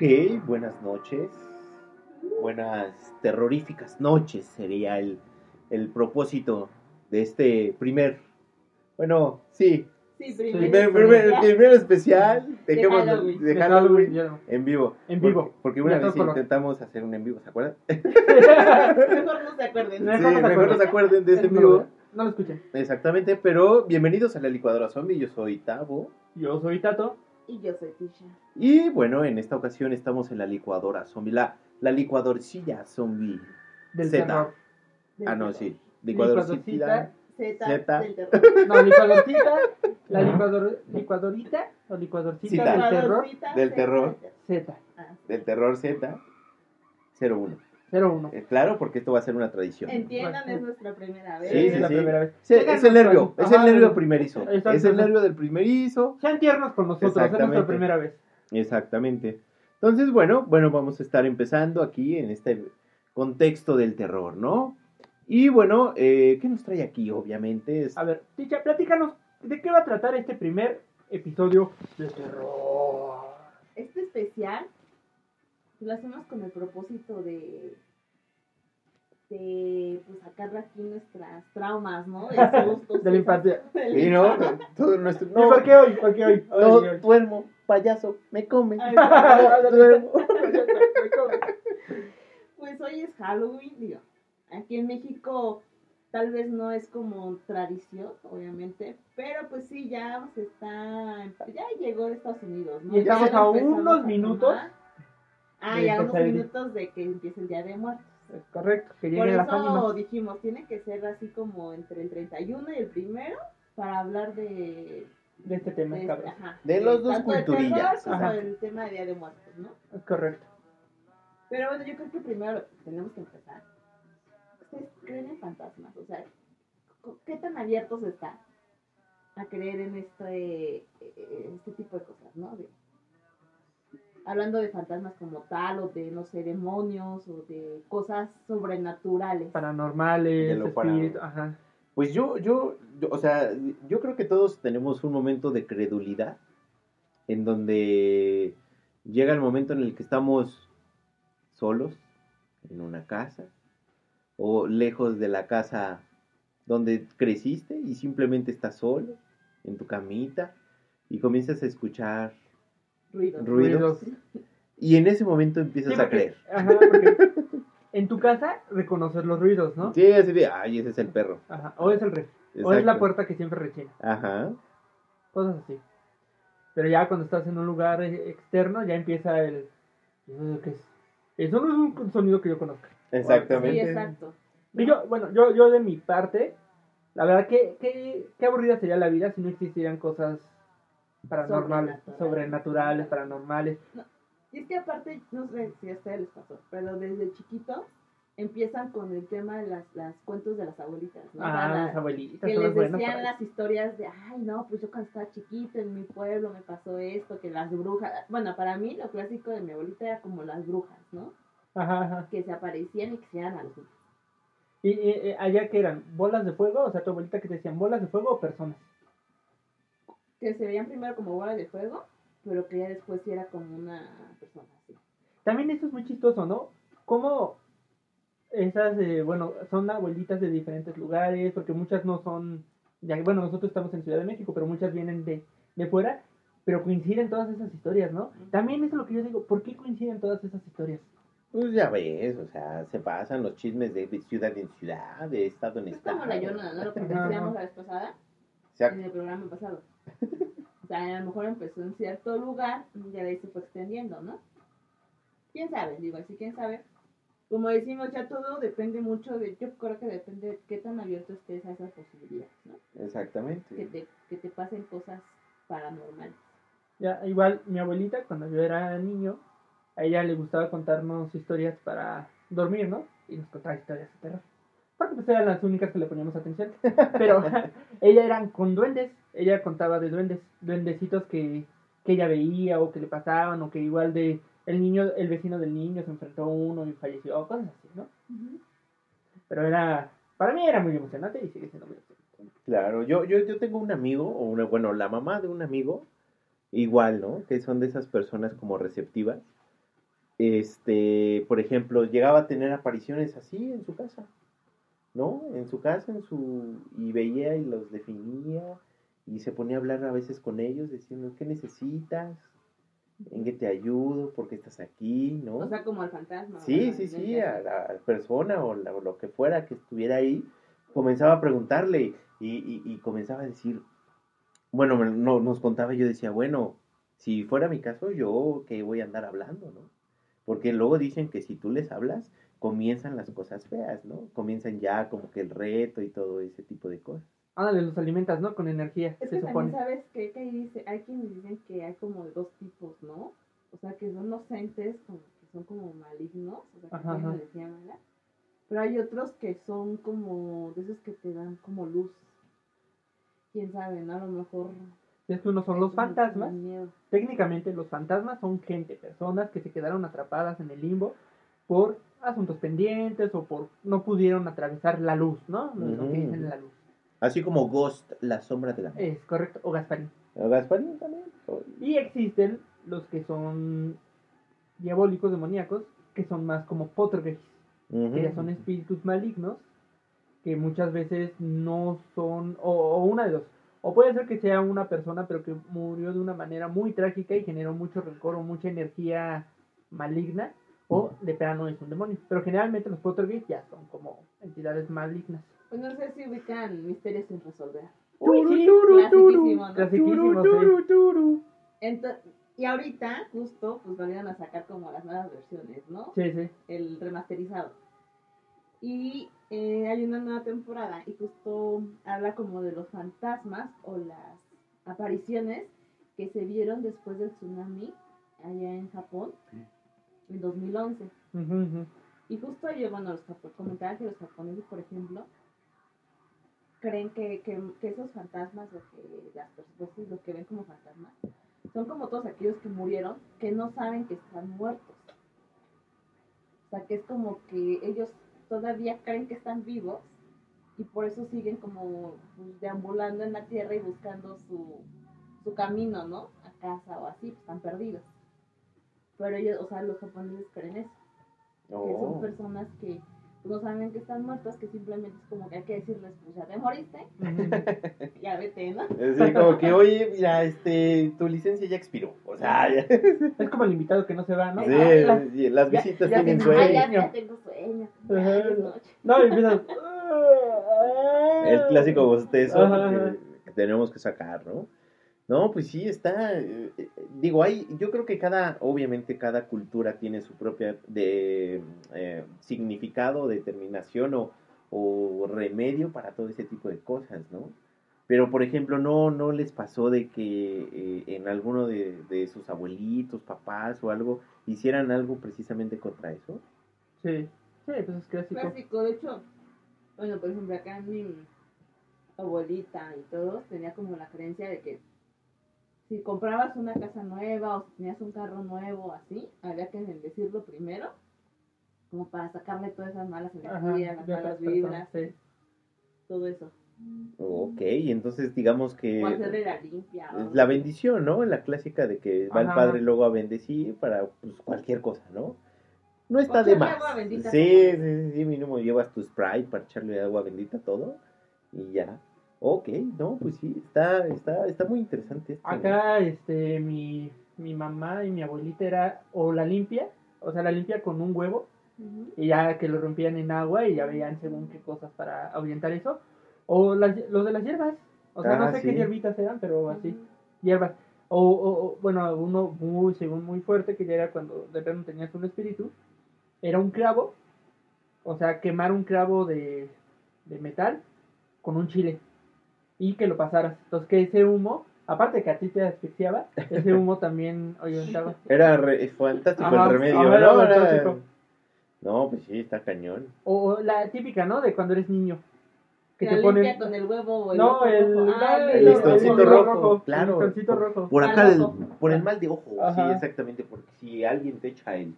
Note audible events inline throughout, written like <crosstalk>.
Ok, buenas noches. Buenas terroríficas noches sería el, el propósito de este primer. Bueno, sí. Sí, Primer, primer, primer especial. De Dejemos de, Halloween. de De Halloween Halloween, ya. en vivo. En Porque- vivo. Porque, una vez intentamos hacer un en vivo, ¿se acuerdan? <laughs> Mejor no se acuerden. Sí, Mejor no se mejor no acuerden. se acuerden de ese en No vivo. lo- No lo escuché. Exactamente, pero bienvenidos a la licuadora zombie. Yo soy Tavo. Yo soy Tato. Y yo soy Tisha. Y bueno, en esta ocasión estamos en la licuadora zombie. La, la licuadorcilla zombie. Del Z. terror. Ah, no, sí. Licuadorcita. Z, Z. del terror. <laughs> No, licuadorcita. la licuador, licuadorita o licuadorcita Cita. del terror. Del Z, terror. Z. Ah, Del terror Z 01. 01. Eh, claro, porque esto va a ser una tradición. Entiendan, es nuestra primera vez. Sí, es sí, la primera vez. Sí, es el nervio, es el nervio primerizo. Exacto. Es el nervio del primerizo. Sean tiernos con nosotros, es Exactamente. nuestra primera vez. Exactamente. Entonces, bueno, bueno, vamos a estar empezando aquí en este contexto del terror, ¿no? Y bueno, eh, ¿qué nos trae aquí? Obviamente es... A ver, Ticha, platícanos, ¿de qué va a tratar este primer episodio de terror? Este especial lo hacemos con el propósito de de pues sacar de aquí nuestras traumas, ¿no? De <laughs> sustos. De la infancia. <laughs> Y no, <laughs> todo nuestro... ¿Y No, por qué hoy? ¿Por qué hoy? no Hoy, hoy. duermo, payaso, me come. Ay, No, duermo. Pues hoy es Halloween, digo. Aquí en México tal vez no es como tradición, obviamente, pero pues sí, ya se está, ya llegó de Estados Unidos, ¿no? Y estamos Ya a unos a minutos tomar. Ah, ya unos empezar el- minutos de que empiece el Día de Muertos. Es correcto, que Por las eso dijimos, tiene que ser así como entre el 31 y el primero para hablar de... De este tema, de, cabrón. ajá, De los dos culturillas, terror como ajá. el tema de Día de Muertos, ¿no? Es correcto. Pero bueno, yo creo que primero tenemos que empezar. ¿Ustedes creen en fantasmas? O sea, ¿qué tan abiertos están a creer en este, eh, este tipo de cosas, no? De- hablando de fantasmas como tal, o de, no sé, demonios, o de cosas sobrenaturales. Paranormales, De lo espíritus, ajá. Pues yo, yo, yo, o sea, yo creo que todos tenemos un momento de credulidad en donde llega el momento en el que estamos solos en una casa o lejos de la casa donde creciste y simplemente estás solo en tu camita y comienzas a escuchar Ruidos. ruidos y en ese momento empiezas Sí, a creer. Ajá, porque en tu casa reconocer los ruidos, ¿no? Sí, así de, ay, ese es el perro. Ajá. O es el re. O es la puerta que siempre rechina. Ajá. Cosas así. Pero ya cuando estás en un lugar eh, externo, ya empieza el. ¿Qué es? Eso no es un sonido que yo conozca. Exactamente. Sí, exacto. Y yo, bueno, yo, yo de mi parte, la verdad que, que, qué aburrida sería la vida si no existieran cosas paranormales, Sobrenaturales. sobrenaturales, paranormales. Y es que aparte, no sé si a ustedes les pasó, pero desde chiquitos empiezan con el tema de las, las cuentos de las abuelitas, ¿no? O sea, Ah, la- las abuelitas que les decían las historias de, ay, no, pues yo cuando estaba chiquito en mi pueblo me pasó esto, que las brujas, bueno, para mí lo clásico de mi abuelita era como las brujas, ¿no? Ajá, ajá. Que se aparecían y que se iban a los ¿Y, y, y allá que eran? ¿Bolas de fuego? O sea, tu abuelita que te decían, ¿bolas de fuego o personas? Que se veían primero como bola de fuego, pero que ya después sí era como una persona así. También esto es muy chistoso, ¿no? ¿Cómo esas, eh, bueno, son abuelitas de diferentes lugares, porque muchas no son, ya, bueno, nosotros estamos en Ciudad de México, pero muchas vienen de, de fuera, pero coinciden todas esas historias, ¿no? También eso es lo que yo digo, ¿por qué coinciden todas esas historias? Pues ya ves, o sea, se pasan los chismes de ciudad en ciudad, de estado en Es estado. como la Yona, ¿no? Lo que decíamos la vez pasada O sea, en el programa pasado. <laughs> O sea, a lo mejor empezó en cierto lugar y ya de ahí se fue extendiendo, ¿no? ¿Quién sabe? Digo, así, ¿quién sabe? Como decimos, ya todo depende mucho de, yo creo que depende de qué tan abierto estés a esas posibilidades, ¿no? Que exactamente. te, que te pasen cosas paranormales. Ya, igual mi abuelita, cuando yo era niño, a ella le gustaba contarnos historias para dormir, ¿no? Y nos contaba historias de terror. Porque pues eran las únicas que le poníamos atención. <laughs> Pero <laughs> ella eran con duendes. Ella contaba de duendes, duendecitos que, que ella veía o que le pasaban o que igual de el niño, el vecino del niño se enfrentó a uno y falleció, cosas así, ¿no? Pero era, para mí era muy emocionante y sigue siendo muy emocionante. Claro, yo, yo, yo tengo un amigo, o una, bueno, la mamá de un amigo, igual, ¿no? Que son de esas personas como receptivas. Este, por ejemplo, llegaba a tener apariciones así en su casa, ¿no? En su casa, en su, y veía y los definía, y se ponía a hablar a veces con ellos, diciendo, ¿qué necesitas? ¿En qué te ayudo? ¿Por qué estás aquí? ¿no? O sea, como el fantasma. Sí, sí, sí, a la persona o, la- o lo que fuera que estuviera ahí, comenzaba a preguntarle y, y- y comenzaba a decir, bueno, no, nos contaba y yo decía, bueno, si fuera mi caso, yo que voy a andar hablando, ¿no? Porque luego dicen que si tú les hablas, comienzan las cosas feas, ¿no? Comienzan ya como que el reto y todo ese tipo de cosas. Ándale, los alimentas, ¿no? Con energía, Es se que supone. también sabes que, que ahí dice, hay quienes dicen que hay como de dos tipos, ¿no? O sea, que son los entes como que son como malignos, o sea, que Ajá, energía mala. Pero hay otros que son como de esos que te dan como luz. Quién sabe, ¿no? A lo mejor. Es que unos son los fantasmas. Técnicamente los fantasmas son gente, personas que se quedaron atrapadas en el limbo por asuntos pendientes o por no pudieron atravesar la luz, ¿no? Lo lo que Ujú. dicen la luz. Así como Ghost, la sombra de la muerte. Es correcto, o Gasparín. Gasparín también. Y existen los que son diabólicos, demoníacos, que son más como poltergeist, Ujú. que ya son espíritus malignos, que muchas veces no son, o, o una de dos, o puede ser que sea una persona pero que murió de una manera muy trágica y generó mucho rencor o mucha energía maligna, o de plano es un demonio. Pero generalmente los poltergeist ya son como entidades malignas. Pues no sé si ubican misterios sin resolver. Sí, sí. Y ahorita, justo, pues volvieron a sacar como las nuevas versiones, ¿no? Sí, sí. el remasterizado. Y eh, hay una nueva temporada y justo habla como de los fantasmas o las apariciones que se vieron después del tsunami allá en Japón en 2011. Ujú, ujú. Y justo yo, bueno, los comentaban que los japoneses, por ejemplo, creen que, que, que esos fantasmas, o que las personas, lo que ven como fantasmas, son como todos aquellos que murieron, que no saben que están muertos. O sea, que es como que ellos todavía creen que están vivos y por eso siguen como pues, deambulando en la tierra y buscando su, su camino, ¿no? A casa o así, pues están perdidos. Pero ellos, o sea, los japoneses creen eso que son Oh. personas que pues, no saben que están muertas, que simplemente es como que hay que decirles, pues ya te moriste, ya vete, ¿no? Sí, como que, oye, mira, este, tu licencia ya expiró. O sea, ya- Es como el invitado que no se va, ¿no? sí, las ya- visitas ya tienen tiene- Ah, sueño. ya, sueño. ya tengo sueño. ya. No, y empiezas. El clásico bostezo que tenemos que sacar, ¿no? No, pues sí, está. eh, eh, digo, hay. Yo creo que cada. Obviamente, cada cultura tiene su propia. de eh, significado, determinación o, o remedio para todo ese tipo de cosas, ¿no? Pero, por ejemplo, no, no les pasó de que eh, en alguno de, de sus abuelitos, papás o algo, hicieran algo precisamente contra eso. Sí, sí, pues es clásico. Clásico, de hecho, bueno, por ejemplo, acá mi abuelita y todos tenía como la creencia de que si comprabas una casa nueva o si tenías un carro nuevo así, había que bendecirlo primero, como para sacarle todas esas malas Ajá, energías, las malas vibras, sí. todo eso. Ok, entonces digamos que. O hacerle la limpia. la bendición, ¿no? La clásica de que va el padre luego a bendecir para pues, cualquier cosa, ¿no? No está de echarle más. agua bendita sí, sí, sí, sí, mínimo llevas tu Sprite para echarle agua bendita todo y ya. Ok, no, pues sí, está, está, está muy interesante esto. Acá, este, mi, mi mamá y mi abuelita era o la limpia, o sea, la limpia con un huevo, y ya que lo rompían en agua y ya veían según qué cosas para ahuyentar eso, o las, los de las hierbas, o sea, Ah, no sé sí. qué hierbitas eran, pero así, hierbas. O, o- o, bueno, uno muy, según muy fuerte, que ya era cuando de repente tenías un espíritu, era un clavo, o sea, quemar un clavo de, de metal con un chile y que lo pasaras. Entonces, que ese humo, aparte que a ti te asfixiaba, ese humo <laughs> también ahuyentaba. Era re- fantástico Ajá, el remedio, ¿no? era. No, pues sí, está cañón. O, o la típica, ¿no? De cuando eres niño. Que La te ponen... limpia con el huevo o el No, el, rojo. Ah, el, el listoncito hilo rojo, claro. El listoncito rojo. Por acá, por el mal de ojo, sí, exactamente, porque si alguien te echa el,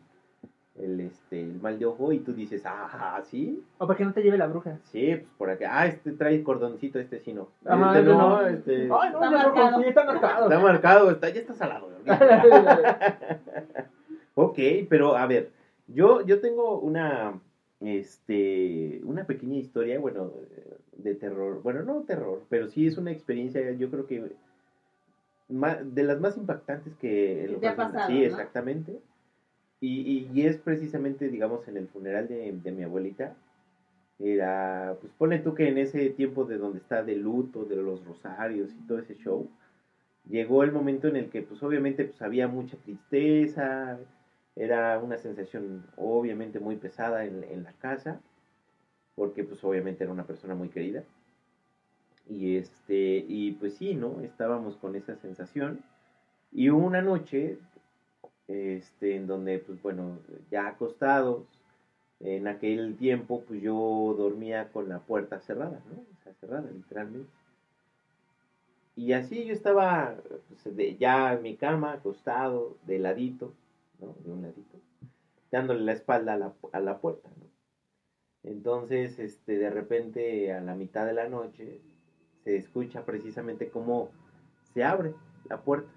el, este, el mal de ojo y tú dices, ah, sí, O para que no te lleve la bruja. sí, pues por acá, ah, este trae cordoncito, este sí no. Este este no, no. este Ay, no, Está rojo, marcado. sí, está marcado. está marcado, está, ya está salado. <laughs> ok, pero a ver, yo, yo tengo una, este, una pequeña historia, bueno, de terror, bueno, no terror, pero sí es una experiencia, yo creo que de las más impactantes que... Que te ha pasado, Sí, ¿no? exactamente. Y, y, es precisamente, digamos, en el funeral de, de mi abuelita. Era, pues ponle tú que en ese tiempo de donde está de luto, de los rosarios y todo ese show, llegó el momento en el que, pues obviamente, pues había mucha tristeza, era una sensación obviamente muy pesada en, en la casa, porque pues obviamente era una persona muy querida. Y este, y pues sí, ¿no? Estábamos con esa sensación. Y una noche, este, en donde, pues bueno, ya acostados, en aquel tiempo, pues yo dormía con la puerta cerrada, ¿no? O sea, cerrada, literalmente. Y así yo estaba pues, ya en mi cama, acostado, de ladito, ¿no? De un ladito, dándole la espalda a la, a la puerta, ¿no? Entonces, este, de repente, a la mitad de la noche, se escucha precisamente cómo se abre la puerta.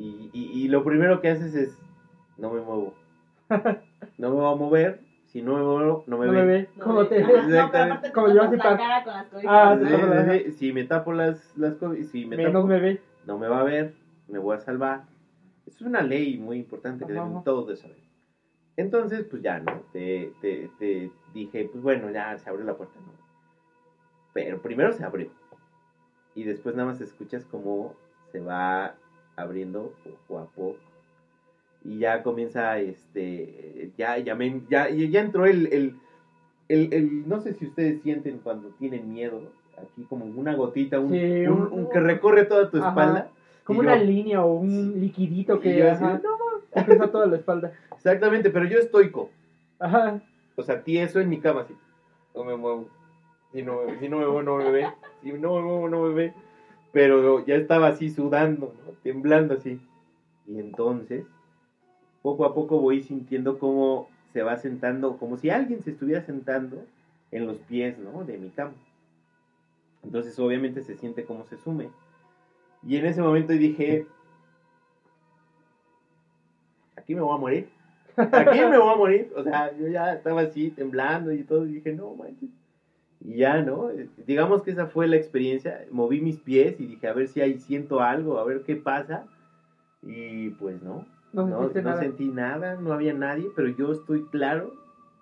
Y, y- y lo primero que haces es, no me muevo. No me voy a mover. Si no me muevo, no me No me ve. No, ¿Cómo de- te no, Exactamente. te Como la Park. cara con las cobijas. Ah, Sí, sí, sí, Ajá. sí. Si me tapo las, las cobijas, si me Menos tapo, me ve. no me va a ver, me voy a salvar. Es una ley muy importante que deben todos de saber. Entonces, pues ya, ¿no? Te, te, te dije, pues bueno, ya se abrió la puerta, ¿no? Pero primero se abrió. Y después nada más escuchas cómo se va abriendo poco a poco. Y ya comienza, este, ya, ya, me- ya, ya entró el, el, el, el- no sé si ustedes sienten cuando tienen miedo, aquí como una gotita, un, Sí, un- un- un que recorre toda tu Ajá. espalda. Como una yo- línea o un liquidito que yo ajá, te pesa toda la espalda. <laughs> Exactamente, pero yo estoico. Ajá. O sea, tieso en mi cama, así. No me muevo. Si no, me- si no me muevo, no me ve. Si no me muevo, no me ve. Pero ya estaba así sudando, ¿no? temblando así. Y entonces, poco a poco voy sintiendo cómo se va sentando, como si alguien se estuviera sentando en los pies, ¿no? De mi cama. Entonces, obviamente, se siente cómo se sume. Y en ese momento dije, aquí me voy a morir. Aquí me voy a morir. O sea, yo ya estaba así temblando y todo. Y dije, no manches. Y ya, ¿no? Digamos que esa fue la experiencia. Moví mis pies y dije, a ver si ahí siento algo, a ver qué pasa. Y pues no. No No, sentiste no nada. sentí nada, no había nadie, pero yo estoy claro.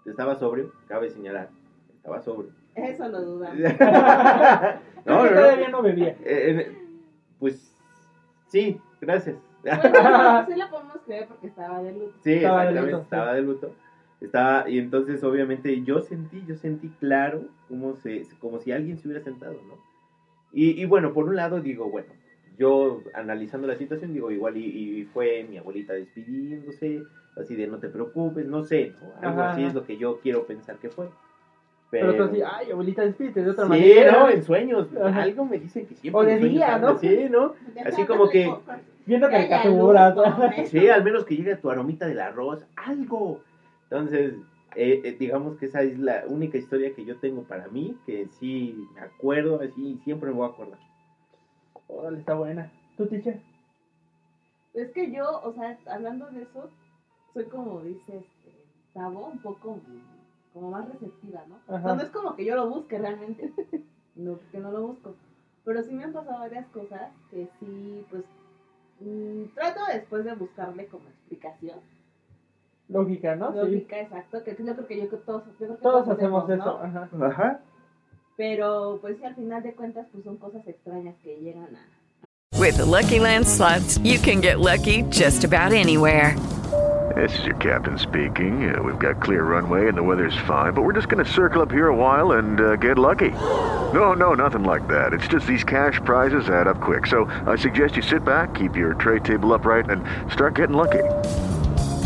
Estaba sobrio, cabe señalar. Estaba sobrio. Eso lo dudamos. <laughs> Creo no, no, todavía no. no bebía. Eh, eh, pues sí, gracias. Bueno, sí la <laughs> podemos creer porque estaba de luto. Sí, Estaba de exactamente, luto, estaba de luto. Estaba, y entonces obviamente yo sentí, yo sentí claro como, se, como si alguien se hubiera sentado, ¿no? Y, y bueno, por un lado digo, bueno, yo analizando la situación digo, igual y, y fue mi abuelita despidiéndose, así de no te preocupes, no sé, ¿no? algo Ajá, así ajá. es lo que yo quiero pensar que fue. Pero tú así, ay, abuelita, despídete de otra sí, manera. no, en sueños, Ajá. algo me dicen que siempre O de día, ¿no? Sí, ¿no? Así como que- Viendo caricaturas. <laughs> Sí, al menos que llegue tu aromita del arroz, algo. Entonces, eh, eh, digamos que esa es la única historia que yo tengo para mí, que sí me acuerdo, así siempre me voy a acordar. Órale, está buena. ¿Tú, teacher? Es que yo, o sea, hablando de eso, soy como dice este Tavo, un poco como más receptiva, ¿no? O sea, no es como que yo lo busque realmente, <laughs> no, que no lo busco. Pero sí me han pasado varias cosas que sí, pues, mm, trato después de buscarle como explicación. Lógica, ¿no? Sí. Exacto, que yo creo que yo que todos, yo creo que Todos hacemos ¿no? eso. Ajá. Ajá. Pero pues sí, al final de cuentas, pues son cosas extrañas que llegan a... With the Lucky Land slots, you can get lucky just about anywhere. This is your captain speaking. Uh, we've got clear runway and the weather's fine, but we're just going to circle up here a while and uh, get lucky. No, no, nothing like that. It's just these cash prizes add up quick. So I suggest you sit back, keep your tray table upright, and start getting lucky.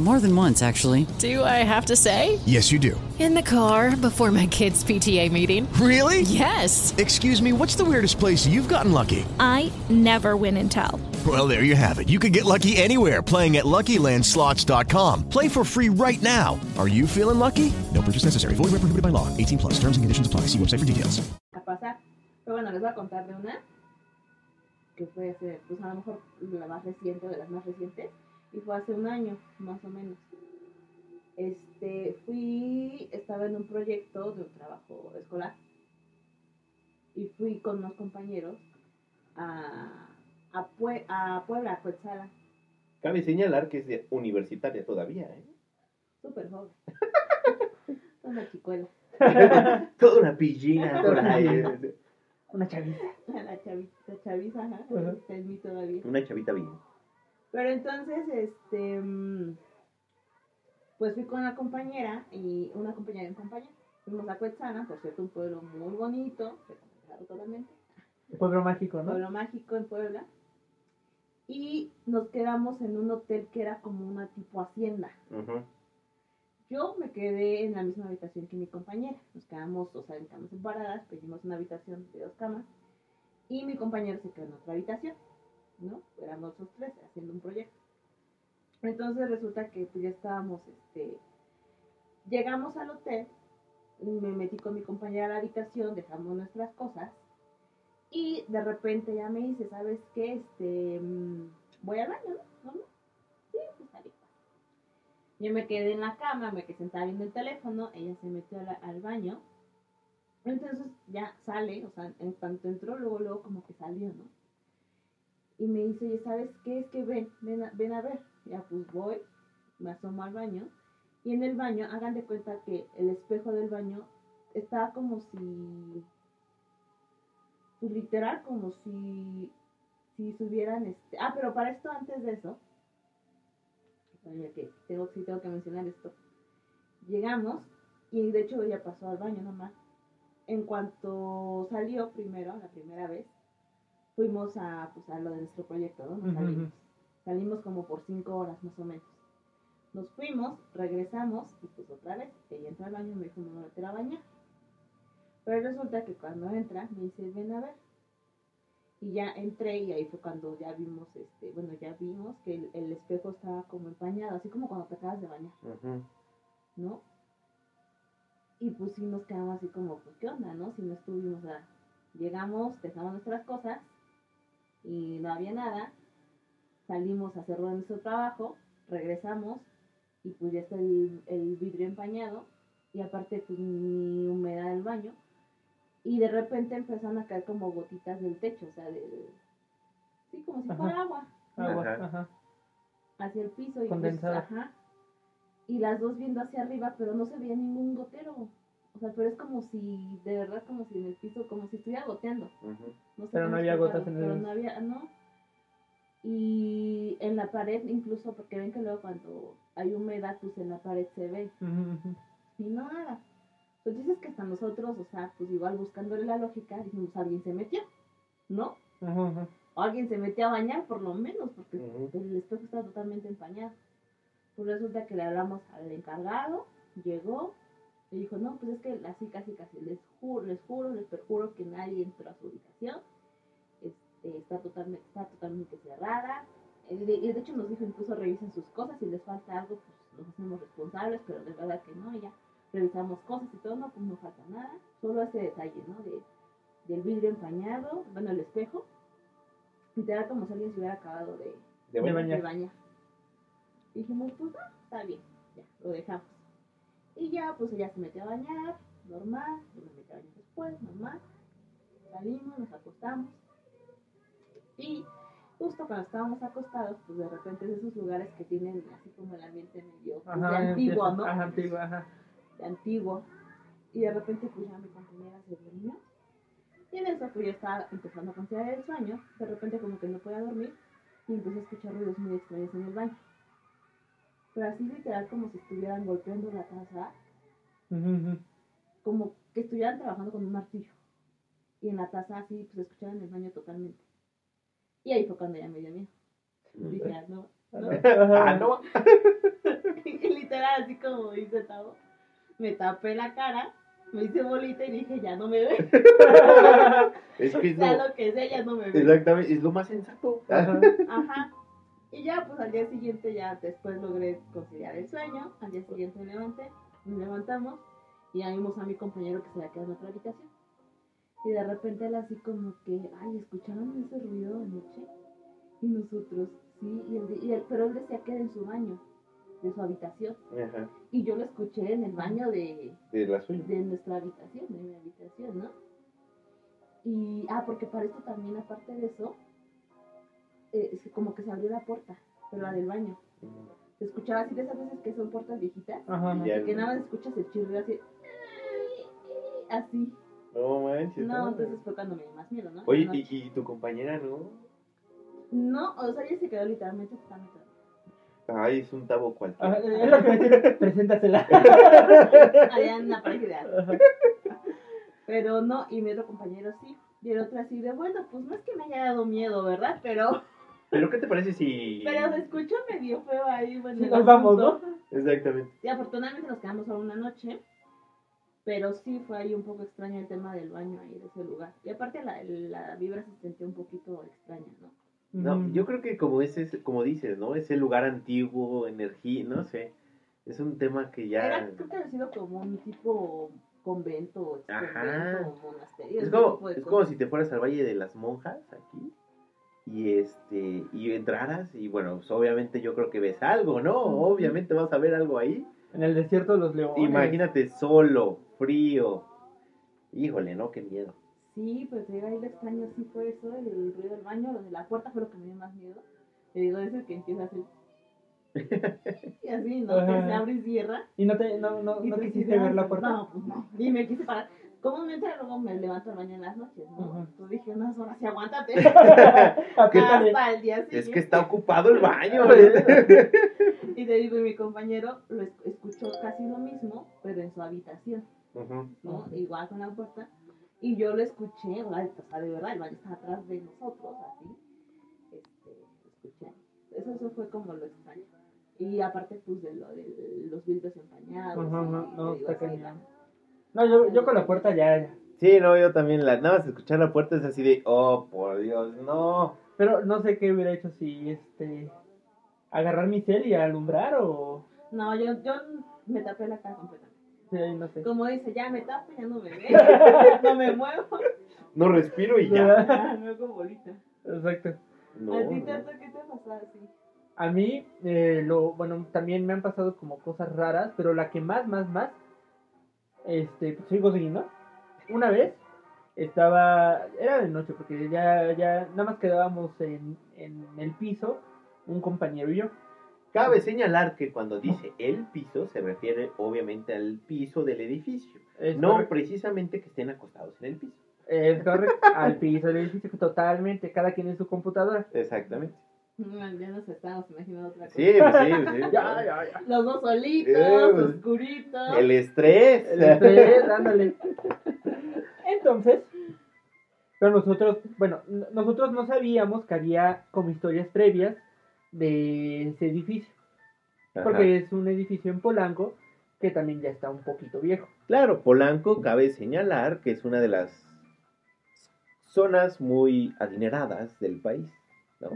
More than once, actually. Do I have to say? Yes, you do. In the car before my kids' PTA meeting. Really? Yes. Excuse me, what's the weirdest place you've gotten lucky? I never win and tell. Well, there you have it. You can get lucky anywhere playing at LuckyLandSlots.com. Play for free right now. Are you feeling lucky? No purchase necessary. Void where prohibited by law. 18 plus. Terms and conditions apply. See website for details. a pasar. Pero bueno, les voy a contar de una que fue hace, pues a lo mejor la más reciente, de las más recientes, y fue hace un año, más o menos. Este, fui, estaba en un proyecto de un trabajo escolar y fui con unos compañeros a, a, Pue- a Puebla, a Coetzala, Cabe señalar que es de universitaria todavía, ¿eh? súper joven. <laughs> Una chicuela, <laughs> Toda una pillina por ahí. <laughs> Una chavita. la chavita, chaviza, ajá, está en mí todavía. Una chavita bien. Pero entonces, este, mm, pues fui con una compañera y una compañera y un compañero. Fuimos a Cuetzana, por cierto, un pueblo muy bonito, recomendado totalmente. Pueblo mágico, ¿no? Pueblo mágico en Puebla. Y nos quedamos en un hotel que era como una tipo hacienda. Yo me quedé en la misma habitación que mi compañera. Nos quedamos, o sea, en camas separadas, pedimos una habitación de dos camas. Y mi compañero se quedó en otra habitación, ¿no? Éramos los tres haciendo un proyecto. Entonces resulta que pues ya estábamos, este, llegamos al hotel, me metí con mi compañera a la habitación, dejamos nuestras cosas y de repente ella me dice, ¿sabes qué? Este, mm, voy al baño, ¿no? Sí, pues salí. Yo me quedé en la cama, me quedé sentada viendo el teléfono, ella se metió al baño. Entonces ya sale, o sea, en cuanto entró, luego, luego como que salió, ¿no? Y me dice, oye, ¿sabes qué? Es que ven, ven a, ven a ver. Ya pues voy, me asomo al baño. Y en el baño, hagan de cuenta que el espejo del baño estaba como si, pues literal, como si, si subieran, este, ah, pero para esto, antes de eso, Oye, que tengo, tengo que mencionar esto. Llegamos y de hecho ella pasó al baño nomás. En cuanto salió primero, la primera vez, fuimos a, pues, a lo de nuestro proyecto, ¿no? Nos salimos. Salimos como por cinco horas más o menos. Nos fuimos, regresamos y pues otra vez, ella entró al baño y me dijo, me voy a meter a bañar. Pero resulta que cuando entra, me dice, ven a ver. Y ya entré y ahí fue cuando ya vimos, este, bueno, ya vimos que el, el espejo estaba como empañado, así como cuando te acabas de bañar. ¿no? Y pues sí nos quedamos así como, pues, ¿qué onda, no? Si no estuvimos, o sea, llegamos, dejamos nuestras cosas y no había nada, salimos a hacer nuestro trabajo, regresamos y pues ya está el, el vidrio empañado y aparte pues ni humedad del baño y de repente empezaron a caer como gotitas del techo, o sea, del, sí, como si Ajá. fuera agua, ¿no? Agua, Ajá. hacia el piso y pues, ajá, y las dos viendo hacia arriba, pero no se veía ningún gotero. O sea, pero es como si, de verdad, como si en el piso, como si estuviera goteando. Ujú. No sé Pero no había gotas en el- Pero no había, no. Y en la pared, incluso, porque ven que luego cuando hay humedad, pues en la pared se ve. Y no nada. Pues dices que hasta nosotros, o sea, pues igual buscándole la lógica, dijimos, alguien se metió, ¿no? Ujú. O alguien se metió a bañar, por lo menos, porque el espejo estaba totalmente empañado. Pues resulta que le hablamos al encargado, llegó, y dijo, no, pues es que así casi casi, les juro, les juro, les perjuro que nadie entró a su habitación. Este, está, totalmente, está totalmente cerrada. Eh, de, de hecho nos dijo incluso revisen sus cosas, si les falta algo, pues nos hacemos responsables, pero de verdad que no, ya revisamos cosas y todo, no, pues no falta nada. Solo ese detalle, ¿no? De, del vidrio empañado, bueno, el espejo. Literal como si alguien se hubiera acabado de, De De bañar. bañar. Y dijimos, pues no, está bien, ya, lo dejamos. Y ya, pues ella se metió a bañar, normal, yo me metí a bañar después, normal. Salimos, nos acostamos. Y justo cuando estábamos acostados, pues de repente es de esos lugares que tienen así como el ambiente medio pues, de antiguo, ¿no? Ajá, antiguo, ajá. de antiguo. Y de repente pues ya mi compañera se durmió. Y en eso pues yo estaba empezando a conciliar el sueño. De repente como que no podía dormir. Y empecé a escuchar ruidos muy extraños en el baño. Pero así literal como si estuvieran golpeando la taza. Como que estuvieran trabajando con un martillo. Y en la taza así pues escuchaba en el baño totalmente. Y ahí fue cuando ya me dio miedo. Dije, ah, no, no. <laughs> Ah, no. <laughs> Y literal, así como dice Tavo, me tapé la cara, me hice bolita y dije, ya no me ve. <laughs> Es que es sea lo, lo que sea, ya no me ve. exactamente, es lo más sensato. Ajá. Ajá. Y ya, pues al día siguiente, ya después logré conciliar el sueño. Al día siguiente me levanté, nos levantamos y ya vimos a mi compañero que se había quedado en otra habitación. Y de repente él así como que, ay, ¿escucharon ese ruido anoche? Y nosotros, sí, y él, y él- pero él decía que era en su baño, de su habitación. Ajá, Y yo lo escuché en el baño de, de la suya. de nuestra habitación, de mi habitación, ¿no? Y, ah, porque para esto también, aparte de eso, eh, es que como que se abrió la puerta, pero la del baño. Se escuchaba así de esas veces que son puertas viejitas, Ajá. Ya, que nada más escuchas el chirrido así, así. No manches. No, entonces fue cuando me dio más miedo, ¿no? Oye, y, y tu compañera, ¿no? No, o sea, ella se quedó literalmente totalmente. Ay, es un tabo cualquiera. Es lo que me <laughs> preséntasela. allá en la. Pero no, y mi otro compañero sí. Y el otro así de, bueno, pues no es que me haya dado miedo, ¿verdad? Pero, Pero, ¿qué te parece si...? pero se escuchó medio feo ahí, bueno. Sí, nos vamos, asunto. Exactamente. Y afortunadamente nos quedamos solo una noche. Pero sí fue ahí un poco extraño el tema del baño ahí de ese lugar. Y aparte la, la vibra se sentía un poquito extraña, ¿no? No, yo creo que como ese, como dices, ¿no? Ese lugar antiguo, energía, no sé. Es un tema que ya... Era, creo que había sido como un tipo convento, ex Ajá. convento, monasterio. Es como, es como si te fueras al Valle de las Monjas aquí y este y entraras y bueno, pues, obviamente yo creo que ves algo, ¿no? Obviamente vas a ver algo ahí. En el desierto de los leones. Imagínate solo, frío. Híjole, ¿no? Qué miedo. Sí, pues digo, ahí lo extraño sí fue eso, el ruido del baño, lo de la puerta fue lo que me dio más miedo. Te digo, es el que empieza así. <laughs> y así, ¿no? Que Ajá. se abre y cierra. Y no, te, no, no, no quisiste ver "Ah, la puerta. No, pues no. Y me quise parar. Comúnmente luego me levanto al baño en las noches, ¿no? Pues dije, unas horas y aguántate. <laughs> Hasta el día siguiente. Es que está ocupado el baño. <laughs> <laughs> Y te digo, y mi compañero lo es- escuchó casi lo mismo, pero en su habitación. Igual con la puerta. Y yo lo escuché, o sea, de verdad, el baño está atrás de nosotros, así. Este, escuché. Eso, eso fue como lo extraño. Y aparte, pues, de lo de los vidrios empañados. Ajá, no, está cañón. No, yo, yo con la puerta ya. Sí, no, yo también. La, nada más escuchar la puerta es así de, oh, por Dios, no. Pero no sé qué hubiera hecho si este. Agarrar mi cel y alumbrar o. No, yo, yo me tapé la cara completamente. Sí, no sé. Como dice, ya me tapo, ya no me <laughs> ve, no me muevo. No respiro y ya. <laughs> Ah, me hago bolita. Exacto. No, ¿A ti, no. Tato, qué te ha pasado así? A mí, eh, lo, bueno, también me han pasado como cosas raras, pero la que más, más, más, este, pues godín, ¿no? Una vez estaba, era de noche, porque ya, ya, nada más quedábamos en, en el piso, un compañero y yo. Cabe señalar que cuando dice el piso se refiere obviamente al piso del edificio. Es no correcto. precisamente que estén acostados en el piso. Es correcto, <laughs> al piso del edificio, totalmente, cada quien en su computadora. Exactamente. No, ya nos estábamos imaginando otra cosa. Sí, pues sí, sí. <laughs> Ya, ya, ya. Los dos solitos, Eh, pues, oscuritos. El estrés. El estrés, ándale. Entonces, pero nosotros, bueno, nosotros no sabíamos que había como historias previas de ese edificio, Ajá. porque es un edificio en Polanco que también ya está un poquito viejo. Claro, Polanco cabe señalar que es una de las zonas muy adineradas del país, ¿no?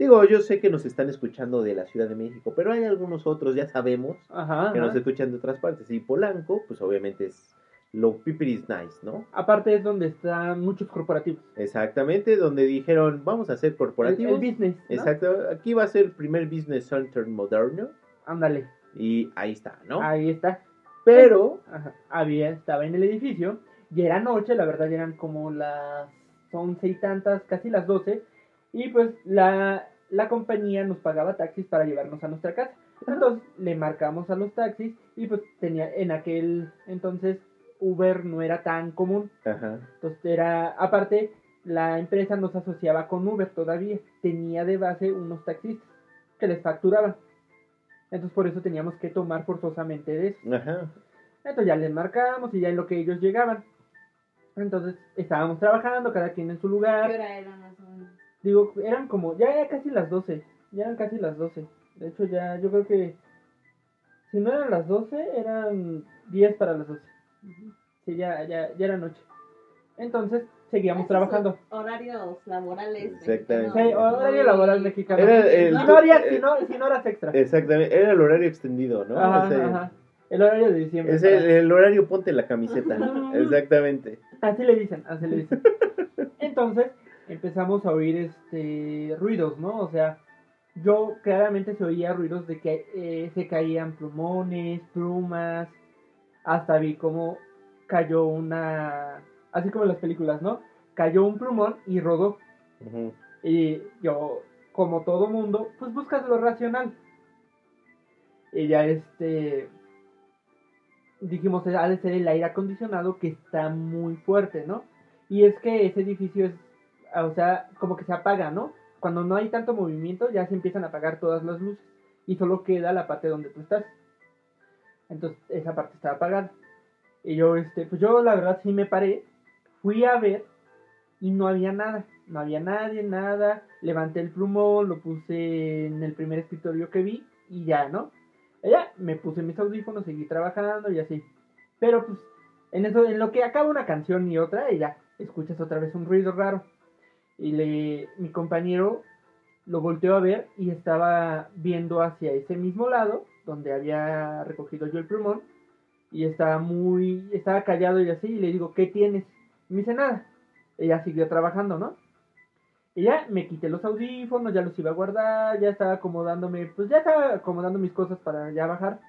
Digo, yo sé que nos están escuchando de la Ciudad de México, pero hay algunos otros, ya sabemos, Ajá, que ajá. nos escuchan de otras partes. Y Polanco, pues obviamente es lo pipiris nice, ¿no? Aparte es donde están muchos corporativos. Exactamente, donde dijeron, vamos a hacer corporativos. el business. ¿no? Exacto, aquí va a ser el primer business center moderno. Ándale. Y ahí está, ¿no? Ahí está. Pero, Ajá, había, estaba en el edificio y era noche, la verdad eran como las once y tantas, casi las doce, y pues la, la compañía nos pagaba taxis para llevarnos a nuestra casa. Entonces le marcamos a los taxis y pues tenía en aquel entonces Uber no era tan común. ajá, Entonces era, aparte, la empresa nos asociaba con Uber todavía. Tenía de base unos taxistas que les facturaban. Entonces por eso teníamos que tomar forzosamente de eso. ajá. Entonces ya les marcamos y ya en lo que ellos llegaban. Entonces estábamos trabajando, cada quien en su ¿Qué lugar. hora era más o menos? Digo, eran como, ya era casi las 12. Ya eran casi las 12. De hecho, ya, yo creo que si no eran las 12, eran 10 para las 12. Sí, ya, ya, ya era noche. Entonces seguíamos Esos trabajando. Horarios laborales. Exactamente. Sí, horario laboral mexicano. Era el- si, no haría- eh, si no- si no horas extra. Exactamente, era el horario extendido, ¿no? Ajá, Ese- ajá. El horario de diciembre. Es el, el horario ponte la camiseta. <laughs> Exactamente. Así le dicen, así le dicen. <laughs> Entonces empezamos a oír este ruidos, ¿no? O sea, yo claramente se oía ruidos de que eh, se caían plumones, plumas, hasta vi cómo cayó una, así como en las películas, ¿no? Cayó un plumón y rodó. Y yo, como todo mundo, pues buscas lo racional. Y ya este dijimos ha de ser el aire acondicionado que está muy fuerte, ¿no? Y es que ese edificio es, o sea, como que se apaga, ¿no? Cuando no hay tanto movimiento ya se empiezan a apagar todas las luces y solo queda la parte donde tú estás. Entonces esa parte está apagada. Y yo, este, pues yo la verdad sí me paré, fui a ver y no había nada, no había nadie, nada. Levanté el plumón, lo puse en el primer escritorio que vi y ya, ¿no? Ya me puse mis audífonos, seguí trabajando y así. Pero pues en eso, en lo que acaba una canción y otra, ya escuchas otra vez un ruido raro. Y le, mi compañero lo volteó a ver y estaba viendo hacia ese mismo lado donde había recogido yo el plumón y estaba muy, estaba callado y así, y le digo, ¿qué tienes? Y me dice nada. Ella siguió trabajando, ¿no? Y ya me quité los audífonos, ya los iba a guardar, ya estaba acomodándome, pues ya estaba acomodando mis cosas para ya bajar.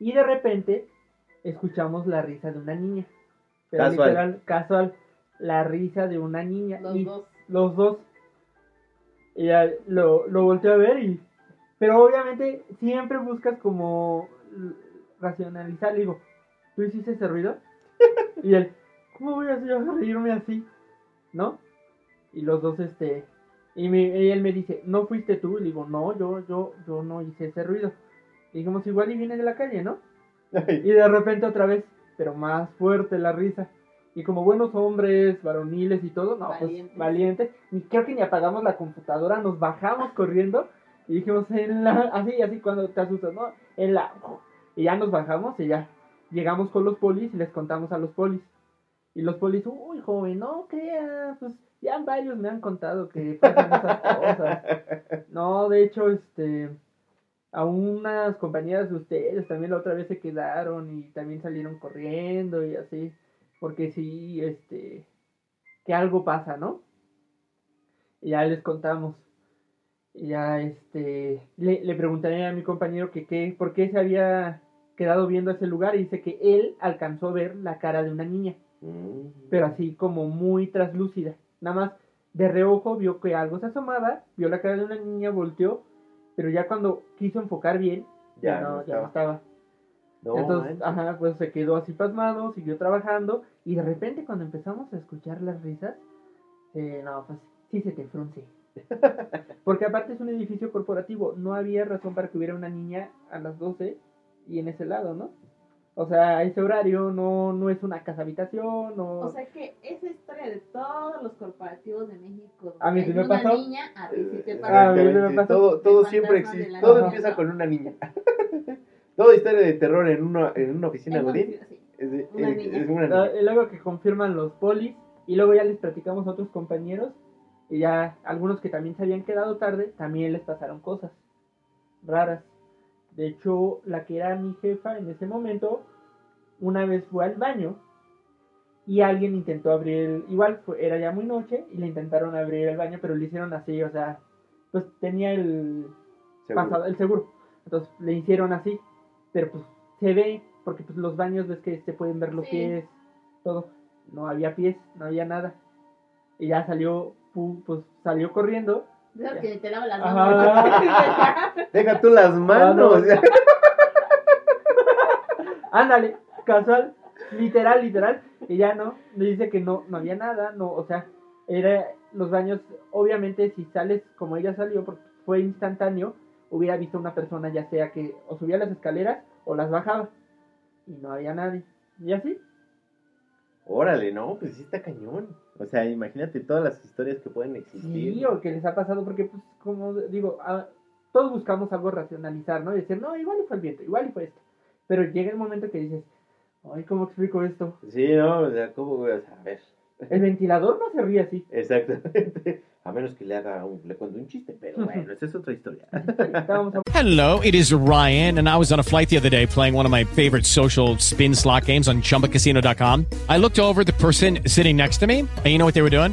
Y de repente escuchamos la risa de una niña. Pero Casual. literal, casual, la risa de una niña. Los y dos. Los dos. Y ya lo, lo volteé a ver y... Pero obviamente siempre buscas como racionalizar. Le digo, ¿tú hiciste ese ruido? Y él, ¿cómo voy a reírme así? ¿No? Y los dos, este... Y, me- y él me dice, ¿no fuiste tú? Y le digo, no, yo, yo, yo no hice ese ruido. Y dijimos, igual y viene de la calle, ¿no? <laughs> Y de repente otra vez, pero más fuerte la risa. Y como buenos hombres, varoniles y todo, no, Valientes. pues valientes. Ni creo que ni apagamos la computadora, nos bajamos corriendo y dijimos en la, así, así cuando te asustas, ¿no? En la, y ya nos bajamos y ya llegamos con los polis y les contamos a los polis. Y los polis, uy, joven, no crea, pues ya varios me han contado que pasan esas cosas. <laughs> No, de hecho, este, a unas compañeras de ustedes también la otra vez se quedaron y también salieron corriendo y así, porque sí, este, que algo pasa, ¿no? Y ya les contamos. Y ya, este, le, le pregunté a mi compañero que qué, por qué se había quedado viendo ese lugar y dice que él alcanzó a ver la cara de una niña, Mm. pero así como muy traslúcida. Nada más de reojo vio que algo se asomaba, vio la cara de una niña, volteó, pero ya cuando quiso enfocar bien, ya, Ya no, no ya no estaba. No, Entonces, ajá, pues se quedó así pasmado, siguió trabajando y de repente cuando empezamos a escuchar las risas, eh, no, pues sí se te frunce. <laughs> Porque aparte es un edificio corporativo, no había razón para que hubiera una niña a las 12 y en ese lado, ¿no? O sea, ese horario no, no es una casa habitación, no... O sea que esa historia de todos los corporativos de México. A mí hay me una pasó. niña, a ti sí te pasó. Ah, a mí sí me pasó. Todo, todo siempre existe. la Todo niña. empieza con una niña. <laughs> Toda historia de terror en una, en una oficina En Godín sí. es, de- Una es- niña. es una niña. y luego que confirman los polis Y luego ya les platicamos a otros compañeros y ya algunos que también se habían quedado tarde, también les pasaron cosas raras. De hecho, la que era mi jefa en ese momento, una vez fue al baño y alguien intentó abrir, el, igual fue, era ya muy noche y le intentaron abrir el baño, pero le hicieron así, o sea, pues tenía el Seguro. pasado, el seguro. Entonces le hicieron así, pero pues se ve, porque pues los baños ves que se pueden ver los Sí. pies, todo. No había pies, no había nada. Y ya salió, pu- pues salió corriendo. De esas Ya. que te lavan las Ajá. manos. <laughs> Deja tú las manos. Ah, <laughs> Ándale, casual, literal, literal. Y ya no, me dice que no, no había nada, no, o sea, era los baños, obviamente si sales como ella salió, porque fue instantáneo, hubiera visto una persona ya sea que o subía las escaleras o las bajaba. Y no había nadie. Y así, Órale, no, pues sí está cañón. O sea, imagínate todas las historias que pueden existir. sí, o que les ha pasado, porque pues como digo, todos buscamos algo racionalizar, ¿no? Y decir, no, igual y fue el viento, igual y fue esto. Pero llega el momento que dices, ay, ¿cómo explico esto? Sí, no, o sea, ¿cómo voy a saber? El ventilador no se ríe así. <laughs> Exactamente. A menos que le haga un, le cuente un chiste, pero bueno, esa es otra historia. <laughs> Hello, it is Ryan, and I was on a flight the other day playing one of my favorite social spin slot games on chumbacasino.com. I looked over the person sitting next to me, and you know what they were doing?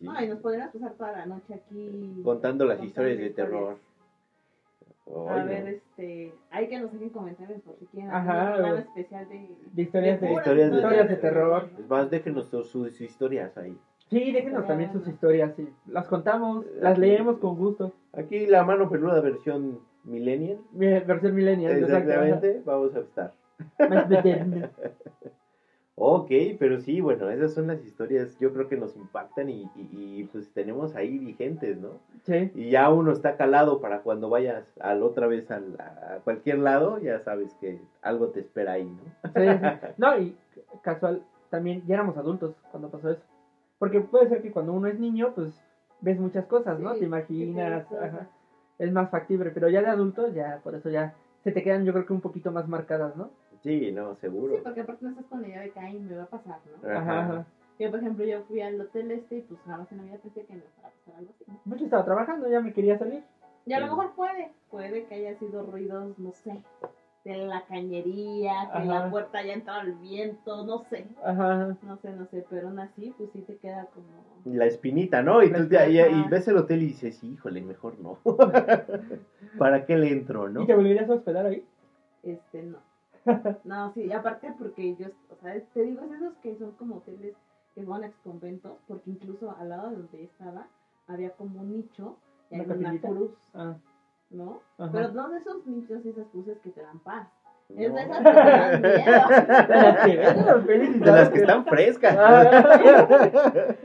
¿no? Ay, sí. Nos podríamos pasar toda la noche aquí Contando las historias de historias. terror. A ver, este, hay que nos dejen comentarios por si quieren Ajá, un especial de, de historias de, puras Historias de- historias de terror. Es más, déjenos sus, sus historias ahí. Sí, déjenos también sus historias, sí. Las contamos, las leemos con gusto. Aquí la mano peluda versión millennial. Mi- Versión millennial, Exactamente, vamos a estar. <laughs> Ok, pero sí, bueno, esas son las historias, yo creo que nos impactan y, y- y, pues tenemos ahí vigentes, ¿no? Sí. Y ya uno está calado para cuando vayas al otra vez al- a cualquier lado, ya sabes que algo te espera ahí, ¿no? Sí, sí. <laughs> No, y casual, también ya éramos adultos cuando pasó eso. Porque puede ser que cuando uno es niño, pues ves muchas cosas, ¿no? Sí, te imaginas, sí, sí, sí. ajá. es más factible, pero ya de adulto, ya por eso ya se te quedan yo creo que un poquito más marcadas, ¿no? Sí, no, Sí, seguro. porque aparte no estás con la idea de que ay, me va a pasar, ¿no? Ajá, ajá. Yo, por ejemplo, yo fui al hotel este y pues jamás en la vida pensé que me fuera a pasar algo así. Mucho estaba trabajando, ya me quería salir. Y a lo Sí. mejor puede, puede que haya sido ruidos, no sé, de la cañería, que Ajá. la puerta haya entrado el viento, no sé. Ajá. No sé, no sé, pero aún así, pues sí te queda como... La espinita, ¿no? Y tú y ves el hotel y dices, híjole, mejor no. <laughs> ¿Para qué le entro, no? ¿Y te volverías a hospedar ahí? Este, no. <laughs> No, sí, y aparte porque yo, o sea, te digo, es esos que son como hoteles que van a ex conventos, porque incluso al lado de donde estaba había como un nicho y ¿Una hay una cruz, Ah, ¿no? Ajá. Pero no de esos nichos y esas cruces que te dan paz. Es de esas que te dan miedo. <laughs> de las que están frescas. Ah. <laughs>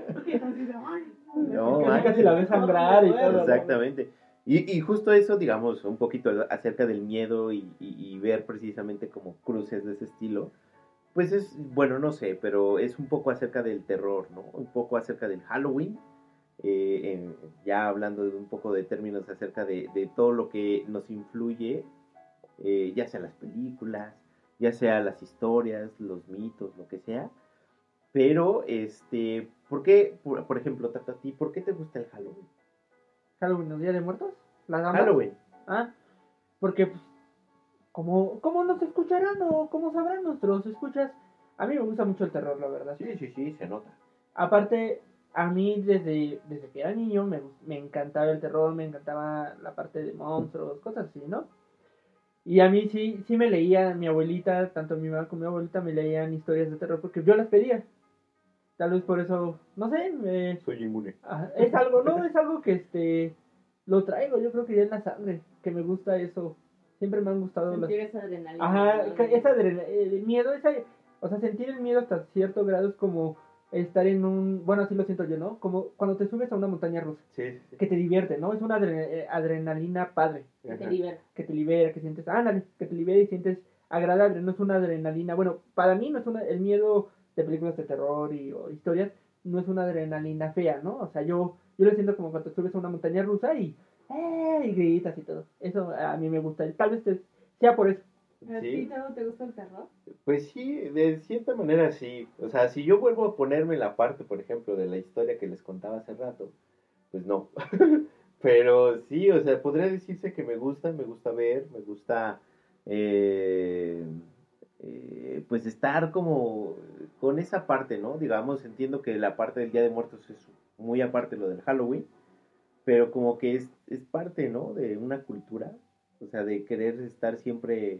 No, casi la ves sangrar y todo. Exactamente. Y, justo eso, digamos, un poquito acerca del miedo y, ver precisamente como cruces de ese estilo, pues es, bueno, no sé, pero es un poco acerca del terror, ¿no? Un poco acerca del Halloween, eh, ya hablando de un poco de términos acerca de, todo lo que nos influye, eh, ya sea las películas, ya sea las historias, los mitos, lo que sea. Pero, este, ¿por qué, por, por ejemplo, Tata, a ti, ¿por qué te gusta el Halloween? Halloween, los días de muertos. Las damas. Halloween. Ah, porque, pues, ¿cómo, ¿cómo nos escucharán o cómo sabrán nuestros escuchas? A mí me gusta mucho el terror, la verdad. Sí, sí, sí, se nota. Aparte, a mí desde, desde que era niño me, me encantaba el terror, me encantaba la parte de monstruos, cosas así, ¿no? Y a mí sí, sí me leía, mi abuelita, tanto mi mamá como mi abuelita me leían historias de terror porque yo las pedía. Tal vez por eso, no sé, me- Soy inmune. Es algo, no, es algo que este lo traigo, yo creo que ya en la sangre, que me gusta eso. Siempre me han gustado las Sentir esa adrenalina. Ajá, esa adrena- el miedo, esa, o sea, sentir el miedo hasta cierto grado es como estar en un, bueno, así lo siento yo, ¿no? Como cuando te subes a una montaña rusa, Sí, sí, sí. que te divierte, ¿no? Es una adre- eh, adrenalina padre, Que te libera. que te libera, que sientes, ándale, que te libera y sientes agradable, no es una adrenalina, bueno, para mí no es una, el miedo de películas de terror y o historias, no es una adrenalina fea, ¿no? O sea, yo, yo lo siento como cuando subes a una montaña rusa y, ¡eh! y gritas y todo. Eso a mí me gusta, tal vez te- sea por eso. ¿A ti no te gusta el terror? Pues sí, de cierta manera sí. O sea, si yo vuelvo a ponerme la parte, por ejemplo, de la historia que les contaba hace rato, pues no. <laughs> Pero sí, o sea, podría decirse que me gusta, me gusta ver, me gusta, eh, eh, pues estar como con esa parte, ¿no? Digamos, entiendo que la parte del Día de Muertos es muy aparte lo del Halloween, pero como que es, es parte, ¿no? De una cultura, o sea, de querer estar siempre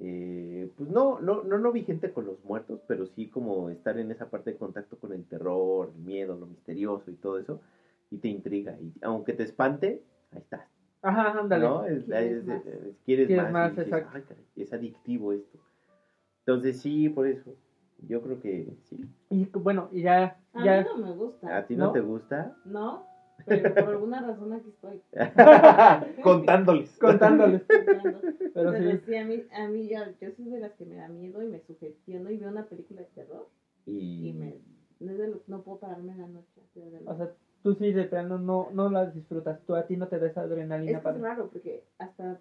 eh, pues no, no, no, no vigente con los muertos, pero sí como estar en esa parte de contacto con el terror, el miedo, lo misterioso y todo eso, y te intriga. Y aunque te espante, ahí estás. Ajá, ándale. ¿no? Es- Quieres es- más. es- quieres Quieres más, más, y dices, exacto. "Ay, caray, es adictivo esto. Entonces sí, por eso. Yo creo que sí. Y bueno, y ya, A ya, mí no me gusta. ¿A ti no, ¿No? te gusta? No, pero por alguna razón aquí estoy. <laughs> <laughs> Contándoles. <laughs> contándoles. Pero Pero sí, sí, a mí, a mí yo, yo soy de las que me da miedo y me sugestiono y veo una película de terror Y, y me, no, es de lo- no puedo pararme en la noche. o sea, tú sí de plano no, no las disfrutas, tú a ti no te da esa es adrenalina es para... raro porque hasta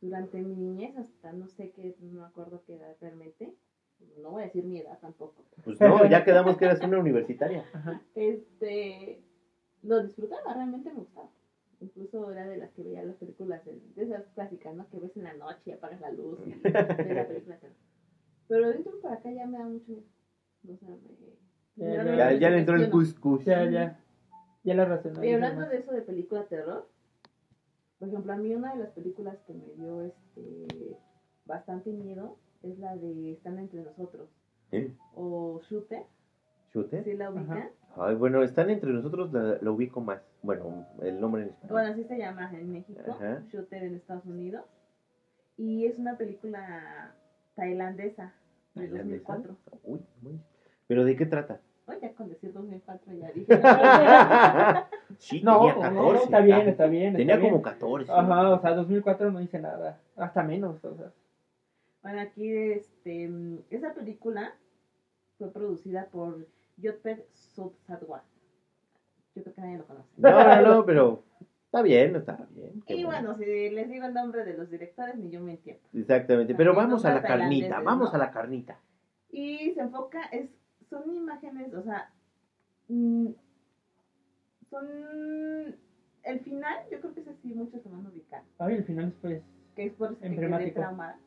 durante mi niñez, hasta no sé qué, no me acuerdo qué edad realmente, no voy a decir mi edad tampoco, pues no, <laughs> ya quedamos que eras una universitaria. este, lo disfrutaba, realmente me gustaba. Incluso era de las que veía las películas, de de esas clásicas, ¿no? Que ves en la noche y apagas la luz y <laughs> ves la película. Pero dentro para acá ya me da mucho miedo. O sea, me... Ya, Ya, me ya le entró el cuscús. Ya, ya, ya la racionalizo Y hablando de eso de película terror, por ejemplo, a mí una de las películas que me dio este bastante miedo es la de Están entre nosotros ¿Eh? o Shooter, ¿Shooter? ¿sí la ubican? Ajá. Ay, bueno, están entre nosotros, la, la ubico más. Bueno, el nombre en español. Bueno, así se llama en México, Ajá. Shooter en Estados Unidos. Y es una película tailandesa de ¿Tailandesa? 2004. Uy, muy- ¿Pero de qué trata? Oye, ya con decir 2004 ya dije. <laughs> sí, No, tenía no, 14. no, está bien, está bien. Tenía bien. como 14. Ajá, o sea, 2004 no hice nada, hasta menos, o sea. Bueno, aquí este, esa película fue producida por Yotped Subsadwa. Yo creo que nadie lo conoce. No, no, no, <laughs> pero está bien, está bien. qué Y bueno, si les digo el nombre de los directores, ni yo me entiendo. Exactamente, pero También vamos a la carnita, vamos ¿no? a la carnita. Y se enfoca, es, son imágenes, o sea, mm, son el final, yo creo que ese sí muchos se van a ubicar, Ay, el final pues, que es por eso que Emblemático. traumada.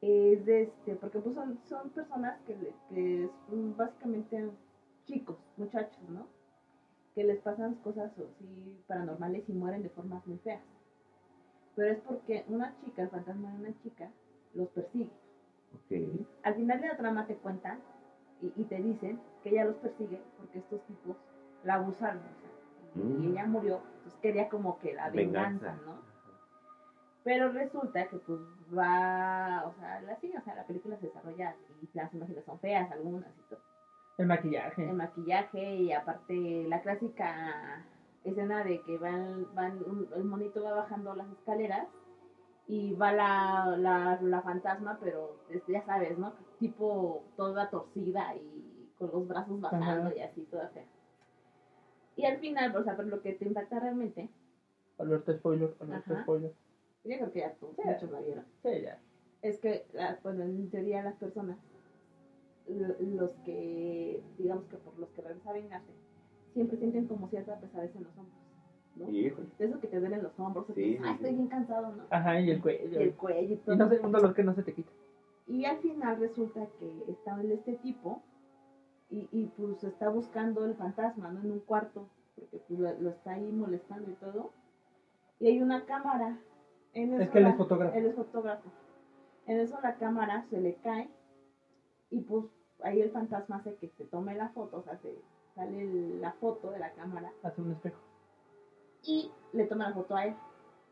Es de este, porque pues son, son personas que, le- que son básicamente chicos, muchachos, ¿no? Que les pasan cosas así paranormales y mueren de formas muy feas. Pero es porque una chica, el fantasma de una chica, los persigue. Ok. Al final de la trama te cuentan y, y te dicen que ella los persigue porque estos tipos la abusaron. o sea, y- Mm. Y ella murió, entonces quería como que la venganza, Venganza. ¿no? Pero resulta que pues va, o sea, la, sí, o sea, la película se desarrolla y las imágenes son feas algunas y todo. el maquillaje. El maquillaje y aparte la clásica escena de que van, van un- el monito va bajando las escaleras y va la, la, la fantasma, pero este, ya sabes, ¿no? Tipo toda torcida y con los brazos bajando Ajá. y así, toda fea. Y al final, o sea, pero lo que te impacta realmente, Alerta spoiler, alerta Ajá. spoiler. yo creo que ya tú, Sí. muchos la vieron, Sí, ya. es que, la- bueno, en teoría las personas, lo- los que, digamos que por los que regresan a vengarse, siempre sienten como cierta pesadez en los hombros, ¿no? Híjole. De eso que te duelen los hombros, que Sí, dices, sí, ah, sí. estoy bien cansado, ¿no? Ajá, y el Y cuello. el cuello y todo. Y no sé, un dolor que no se te quita. Y al final resulta que está este tipo y, y pues está buscando el fantasma, ¿no? En un cuarto, porque pues lo, lo está ahí molestando y todo. Y hay una cámara. En Es eso que él la- es fotógrafo. Él es fotógrafo. En eso la cámara se le cae y pues ahí el fantasma hace que se tome la foto, o sea, se sale el- la foto de la cámara Hace un espejo. Y le toma la foto a él.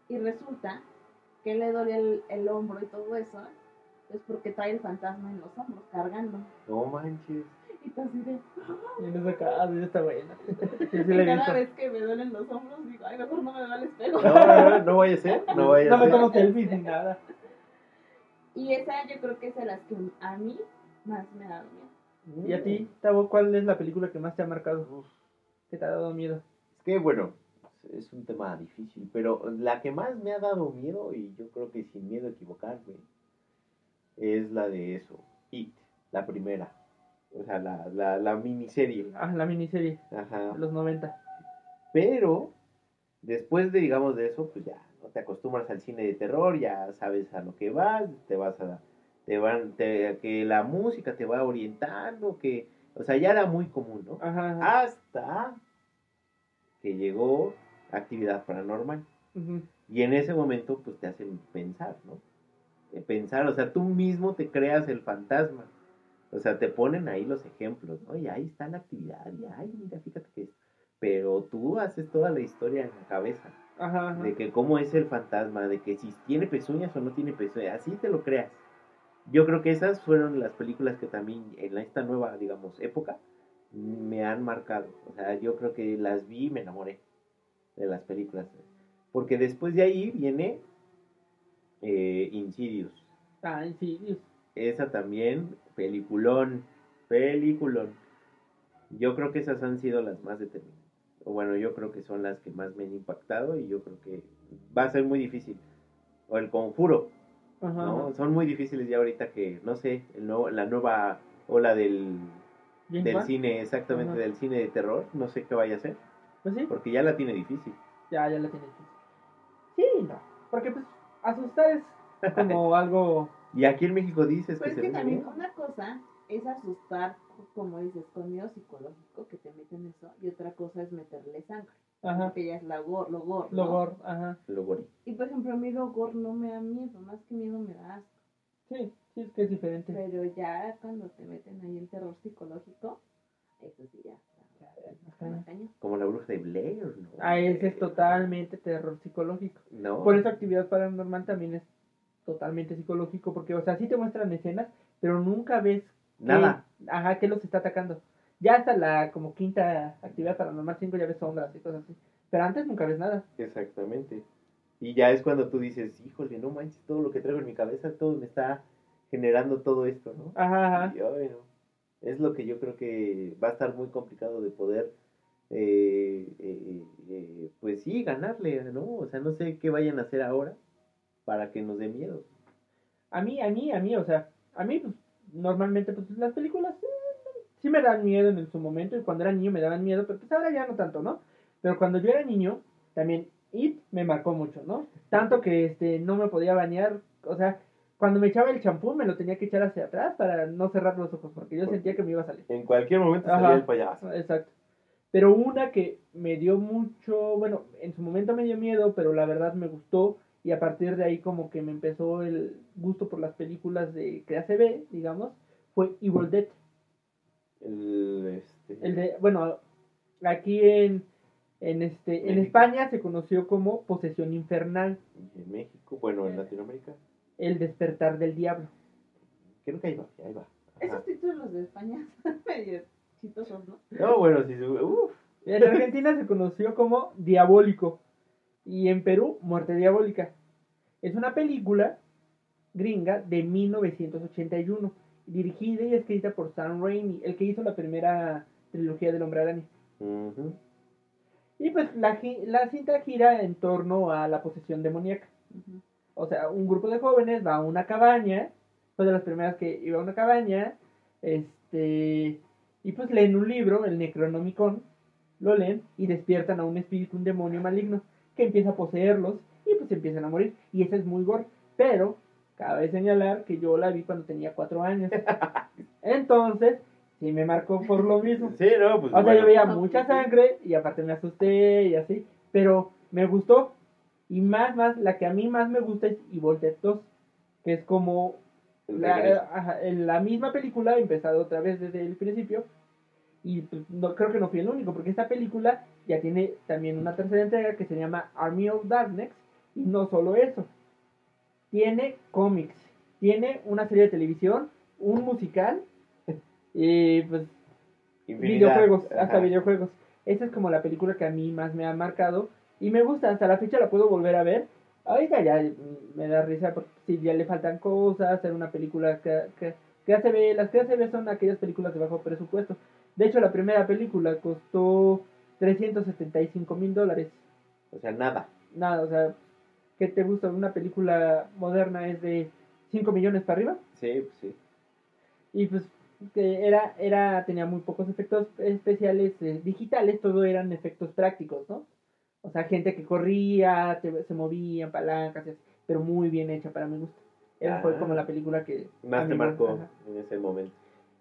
Y resulta que le duele el, el hombro y todo eso, es porque trae el fantasma en los hombros, cargando. No manches. Y tú así de... Y en esa casa ya está buena. <laughs> Sí, sí y cada visto. vez que me duelen los hombros, digo, ay, mejor no me veo al espejo. No, no, no, no vaya a ser. No vaya No a me ser. tomo selfies ni nada. Y esa yo creo que es de las que a mí más me ha dado miedo. ¿Y a ti, Tavo, cuál es la película que más te ha marcado? Que te ha dado miedo. Es que bueno, es un tema difícil, pero la que más me ha dado miedo, y yo creo que sin miedo a equivocarme, es la de eso, It, la primera. O sea, la, la, la miniserie. Ah, la miniserie Ajá. de los 90. Pero después de, digamos, de eso, pues ya no te acostumbras al cine de terror, ya sabes a lo que vas, te vas a te van te- que la música te va orientando, que o sea, ya era muy común, ¿no? Ajá. ajá. Hasta que llegó actividad paranormal. Y en ese momento, pues te hacen pensar, ¿no? Eh, Pensar, o sea, tú mismo te creas el fantasma. O sea, te ponen ahí los ejemplos, ¿no? Y ahí está la actividad, y ay, mira, fíjate que es. Pero tú haces toda la historia en la cabeza. Ajá, ajá. De que cómo es el fantasma, de que si tiene pezuñas o no tiene pezuñas, así te lo creas. Yo creo que esas fueron las películas que también en esta nueva, digamos, época me han marcado. O sea, yo creo que las vi y me enamoré de las películas. Porque después de ahí viene eh, Insidious. Ah, sí. Dios. Esa también, peliculón, peliculón. Yo creo que esas han sido las más determinantes. O bueno, yo creo que son las que más me han impactado y yo creo que va a ser muy difícil. O el conjuro, Ajá. Son muy difíciles ya ahorita que, no sé, el nuevo- la nueva ola del, del cine, exactamente, Ajá. del cine de terror. No sé qué vaya a ser, Pues sí. porque ya la tiene difícil. Ya, ya la tienes. Sí, no. Porque pues asustar es como <laughs> algo... Y aquí en México dices Pero que es se que también bien. una cosa es asustar, como dices, con miedo psicológico, que te meten eso, y otra cosa es meterle sangre. Ajá. Que ya es la gore, lo gore, Lo ¿no? gore, ajá. Lo gore. Y por ejemplo, a mí lo gore no me da miedo, más que miedo me da asco. Sí, sí, es que es diferente. Pero ya cuando te meten ahí el terror psicológico, eso sí ya Como la bruja de Blair, ¿no? Ah, ese es totalmente terror psicológico. No. Por eso actividad paranormal también es totalmente psicológico, porque, o sea, sí te muestran escenas, pero nunca ves qué- Nada. ajá, qué los está atacando. Ya hasta la como quinta actividad paranormal 5 ya ves sombras y cosas así. Pero antes nunca ves nada. Exactamente. Y ya es cuando tú dices, híjole, no manches, todo lo que traigo en mi cabeza, todo me está generando todo esto, ¿no? Ajá, ajá. Y, ay, no. Es lo que yo creo que va a estar muy complicado de poder, eh, eh, eh, pues sí, ganarle, ¿no? O sea, no sé qué vayan a hacer ahora para que nos dé miedo. A mí, a mí, a mí, o sea, a mí, pues, normalmente, pues, las películas sí me dan miedo en su momento, y cuando era niño me daban miedo, pero pues ahora ya no tanto, ¿no? Pero cuando yo era niño, también It me marcó mucho, ¿no? Tanto que, este, no me podía bañar, o sea, cuando me echaba el champú me lo tenía que echar hacia atrás para no cerrar los ojos, porque yo sentía que me iba a salir. En cualquier momento Ajá. salía el payaso. Exacto. Pero una que me dio mucho, bueno, en su momento me dio miedo, pero la verdad me gustó y a partir de ahí como que me empezó el gusto por las películas de clase B, digamos, fue Evil Dead. El, este, El de, bueno, aquí en, en este, en. España se conoció como Posesión Infernal, y en México, bueno, en Latinoamérica, El Despertar del Diablo. creo que ahí va, ahí va. Ajá. Esos títulos de España son <laughs> medio chistosos, ¿no? No, bueno, sí, uf, En Argentina se conoció como Diabólico y en Perú Muerte Diabólica. Es una película gringa de 1981, dirigida y escrita por Sam Raimi, el que hizo la primera trilogía del Hombre Araña. ujú. Y pues la, la cinta gira en torno a la posesión demoníaca. O sea, un grupo de jóvenes va a una cabaña, fue de las primeras que iba a una cabaña, este, y pues leen un libro, el Necronomicon, lo leen y despiertan a un espíritu, un demonio maligno, que empieza a poseerlos y pues empiezan a morir. Y ese es muy gore. Pero, cabe señalar que yo la vi cuando tenía cuatro años. <laughs> Entonces, sí me marcó por lo mismo. Sí, no, pues O sea, bueno. yo veía mucha sangre y aparte me asusté y así, pero me gustó. Y más, más, la que a mí más me gusta es Evil Dead 2, que es como la, ajá, en la misma película, empezado otra vez desde el principio. Y pues, no, creo que no fui el único, porque esta película ya tiene también una tercera entrega que se llama Army of Darkness. Y no solo eso, tiene cómics, tiene una serie de televisión, un musical y pues Infinidad. videojuegos, hasta videojuegos. Esa es como la película que a mí más me ha marcado y me gusta, hasta la fecha la puedo volver a ver. Ahorita ya mm, me da risa porque si ya le faltan cosas, hacer una película que, que, que ACB, las que ACB son aquellas películas de bajo presupuesto. De hecho, la primera película costó 375 mil dólares. O sea, nada. Nada, o sea, ¿qué te gusta? Una película moderna es de 5 millones para arriba. Sí, pues sí. Y pues que era, era, tenía muy pocos efectos especiales eh, digitales, todo eran efectos prácticos, ¿no? O sea, gente que corría, te- se movían, palancas, y así, pero muy bien hecha para mi gusto. Esa fue Ah. como la película que... Más te marcó ajá. en ese momento.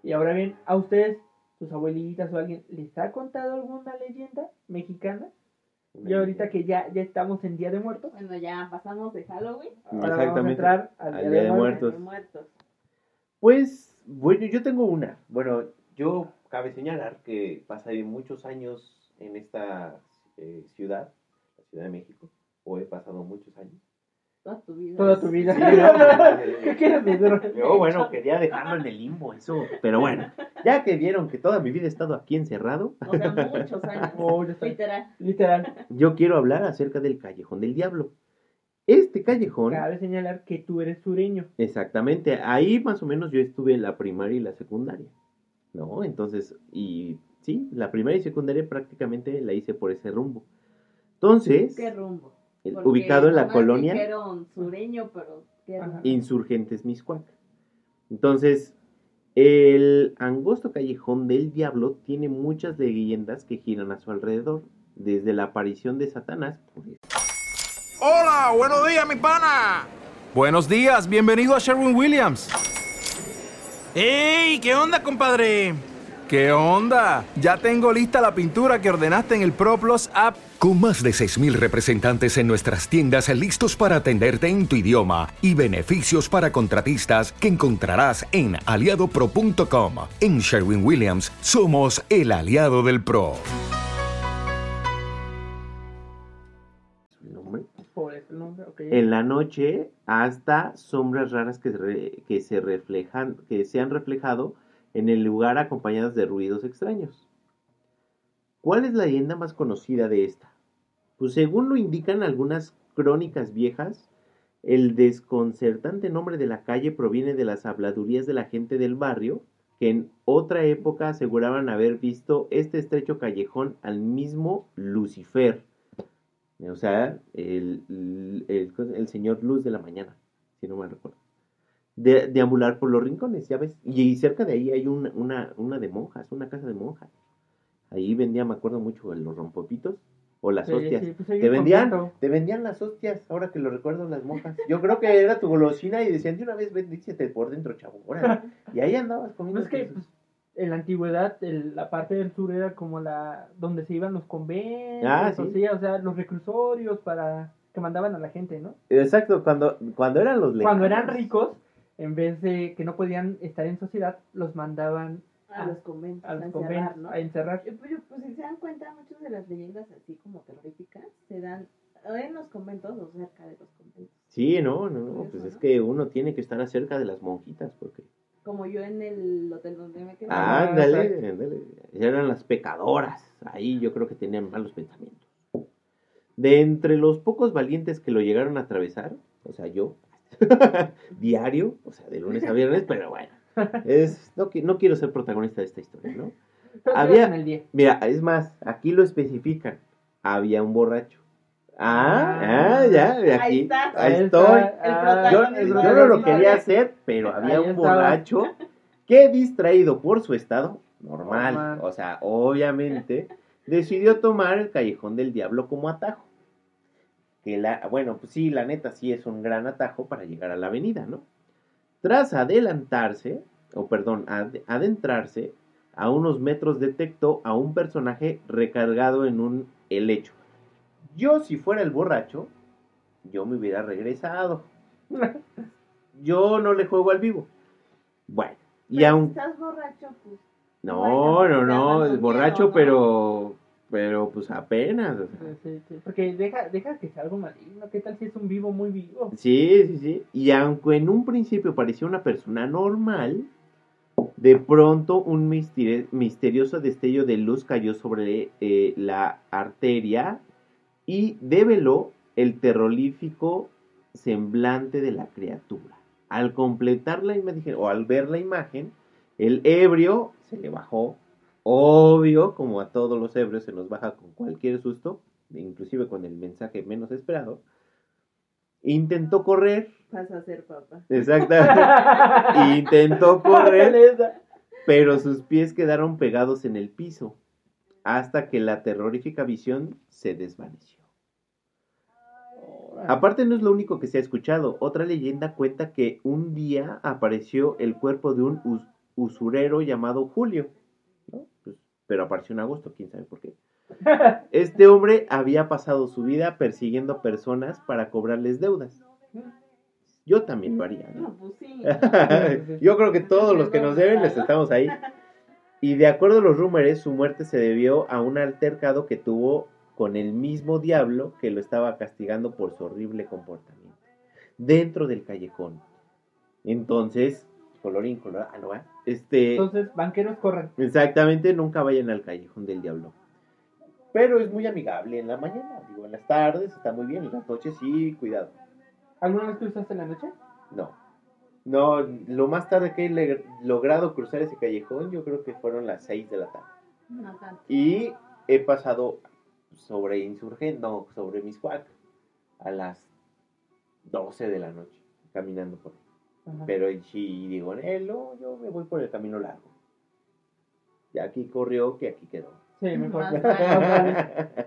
Y ahora bien, ¿a ustedes, sus abuelitas o alguien, les ha contado alguna leyenda mexicana? Y ahorita que ya, ya estamos en Día de Muertos, Bueno, ya pasamos de Halloween. ahora vamos a Exactamente. entrar al Día, de, Muertos. De muertos. Pues, bueno, yo tengo una. Bueno, yo cabe señalar que pasé muchos años en esta eh, ciudad, la Ciudad de México, o he pasado muchos años. Toda tu vida. Toda tu vida. Sí, no, <laughs> ¿Qué quieres <laughs> decir? Yo, bueno, quería dejarlo en el limbo, eso. Pero bueno, ya que vieron que toda mi vida he estado aquí encerrado, O sea, muchos <laughs> años. Oh. Literal. Literal. yo quiero hablar acerca del Callejón del Diablo. Este callejón, Cabe señalar que tú eres sureño. exactamente, ahí más o menos yo estuve en la primaria y la secundaria. ¿No? Entonces, y sí, la primaria y secundaria prácticamente la hice por ese rumbo. Entonces, ¿Qué rumbo? el- ubicado en la colonia Dijeron sureño, pero ¿qué Ajá. rumbo? Insurgentes Miscuac. Entonces, el angosto callejón del diablo tiene muchas leyendas que giran a su alrededor, desde la aparición de Satanás, por Hola, buenos días, mi pana. Buenos días, bienvenido a Sherwin Williams. ¡Ey! ¿Qué onda, compadre? ¿Qué onda? Ya tengo lista la pintura que ordenaste en el ProPlus app. Con más de 6.000 representantes en nuestras tiendas listos para atenderte en tu idioma y beneficios para contratistas que encontrarás en aliadopro.com. En Sherwin Williams somos el aliado del PRO. su nombre. Por ese nombre, ok. En la noche, hasta sombras raras que, se re- que se reflejan, que se han reflejado en el lugar acompañadas de ruidos extraños. ¿Cuál es la leyenda más conocida de esta? Pues según lo indican algunas crónicas viejas, el desconcertante nombre de la calle proviene de las habladurías de la gente del barrio, que en otra época aseguraban haber visto este estrecho callejón al mismo Lucifer, o sea, el, el, el señor Luz de la Mañana, si no me recuerdo. De, deambular por los rincones, ya ves. Y, cerca de ahí hay una, una, una de monjas, una casa de monjas. Ahí vendía, me acuerdo mucho, los rompopitos o las Sí, hostias. sí, pues te en vendían, contacto. te vendían las hostias, ahora que lo recuerdo las monjas. Yo creo que era tu golosina y decían de una vez bendícete por dentro, chavo. órale". Y ahí andabas <laughs> comiendo. Pues es que pues, en la antigüedad el- la parte del sur era como la donde se iban los conventos, Ah, o, sí. sea, o sea, los reclusorios para que mandaban a la gente, ¿no? Exacto, cuando, cuando eran los Cuando lejanos. eran ricos, en vez de que no podían estar en sociedad, los mandaban A los conventos, a encerrar, conventos ¿no? a encerrar. Pues, pues si se dan cuenta, muchas de las leyendas así como terroríficas se dan en los conventos o cerca de los conventos. Sí, no, no, no, pues es que uno tiene que estar cerca de las monjitas, porque... Como yo en el hotel donde me quedé. Ah, ándale, ándale. Eran las pecadoras. Ahí yo creo que tenían malos pensamientos. De entre los pocos valientes que lo llegaron a atravesar, o sea, yo, <laughs> diario, o sea, de lunes a viernes, <laughs> pero bueno, es, no, no quiero ser protagonista de esta historia, ¿no? Había, mira, es más, aquí lo especifican, había un borracho. Ah, ah, ya, de Ahí aquí, está. ahí estoy. está. Ah, Yo, no lo quería hacer, pero había un borracho <laughs> que distraído por su estado normal, Normal. o sea, obviamente, decidió tomar el callejón del diablo como atajo. Que la, bueno, pues sí, la neta sí es un gran atajo para llegar a la avenida, ¿no? Tras adelantarse, o perdón, ad- adentrarse, A unos metros detectó a un personaje recargado en un helecho. Yo, si fuera el borracho, yo me hubiera regresado. <laughs> Yo no le juego al vivo. Bueno, y aún... estás borracho, pues. No, no, no, es borracho, ¿no? pero... Pero pues apenas. o sea. Sí, sí, sí, Porque deja, deja que sea algo maligno. ¿Qué tal si es un vivo muy vivo? Sí, sí, sí. Y aunque en un principio parecía una persona normal, de pronto un misteri- misterioso destello de luz cayó sobre eh, la arteria y develó el terrorífico semblante de la criatura. Al completar la imagen, o al ver la imagen, el ebrio se le bajó. Obvio, como a todos los ebrios se nos baja con cualquier susto, inclusive con el mensaje menos esperado. Intentó correr, Vas a ser papá. Exactamente. <laughs> Intentó correr, pero sus pies quedaron pegados en el piso hasta que la terrorífica visión se desvaneció. Aparte no es lo único que se ha escuchado. Otra leyenda cuenta que un día apareció el cuerpo de un us- usurero llamado Julio. ¿No? Pues, pero apareció en agosto, quién sabe por qué. <laughs> Este hombre había pasado su vida persiguiendo personas para cobrarles deudas. Yo también lo haría. ¿no? Pues. <laughs> Yo creo que todos los que nos deben les estamos ahí. Y de acuerdo a los rumores, su muerte se debió a un altercado que tuvo con el mismo diablo que lo estaba castigando por su horrible comportamiento dentro del callejón. Entonces, colorín colorado, ¿eh? este, Entonces, banqueros corran. exactamente, nunca vayan al callejón del diablo. Pero es muy amigable en la mañana, digo, en las tardes está muy bien, en las noches sí, cuidado. ¿Alguna vez cruzaste en la noche? No. No, lo más tarde que he logrado cruzar ese callejón, yo creo que fueron las 6 de la tarde. No tanto. Y he pasado sobre Insurgente, no, sobre Miscuac, a las 12 de la noche, caminando por ahí. Ajá. Pero si digo, no, yo me voy por el camino largo. Y aquí corrió, que aquí quedó. Sí, mejor. <laughs>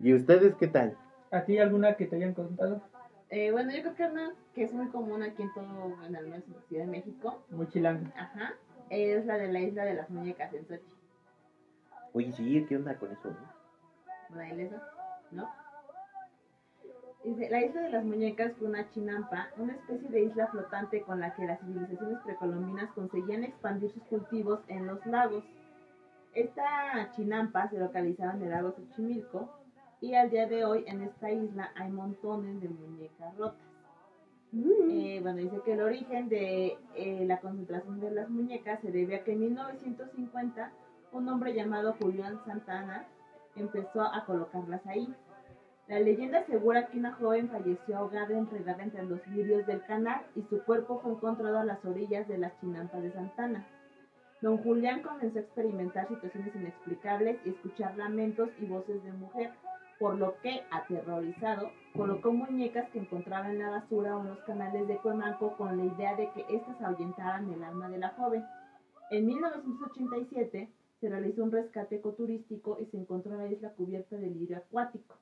¿Y ustedes qué tal? ¿A ti alguna que te hayan contado? Eh, bueno, yo creo que una que es muy común aquí en todo, en al menos en la Ciudad de México, Muy chilanga. ajá, es la de la isla de las muñecas en Sochi. Oye, sí, ¿qué onda con eso? no? ¿La isla? ¿No? Dice, la isla de las muñecas fue una chinampa, una especie de isla flotante con la que las civilizaciones precolombinas conseguían expandir sus cultivos en los lagos. Esta chinampa se localizaba en el lago Xochimilco y al día de hoy en esta isla hay montones de muñecas rotas. Eh, bueno, dice que el origen de eh, la concentración de las muñecas se debe a que en 1950 un hombre llamado Julián Santana empezó a colocarlas ahí. La leyenda asegura que una joven falleció ahogada enredada entre los lirios del canal y su cuerpo fue encontrado a las orillas de las chinampas de Santana. Don Julián comenzó a experimentar situaciones inexplicables y escuchar lamentos y voces de mujer, por lo que, aterrorizado, colocó muñecas que encontraba en la basura o en los canales de Cuemanco con la idea de que éstas ahuyentaran el alma de la joven. En 1987 se realizó un rescate ecoturístico y se encontró la isla cubierta de lirio acuático.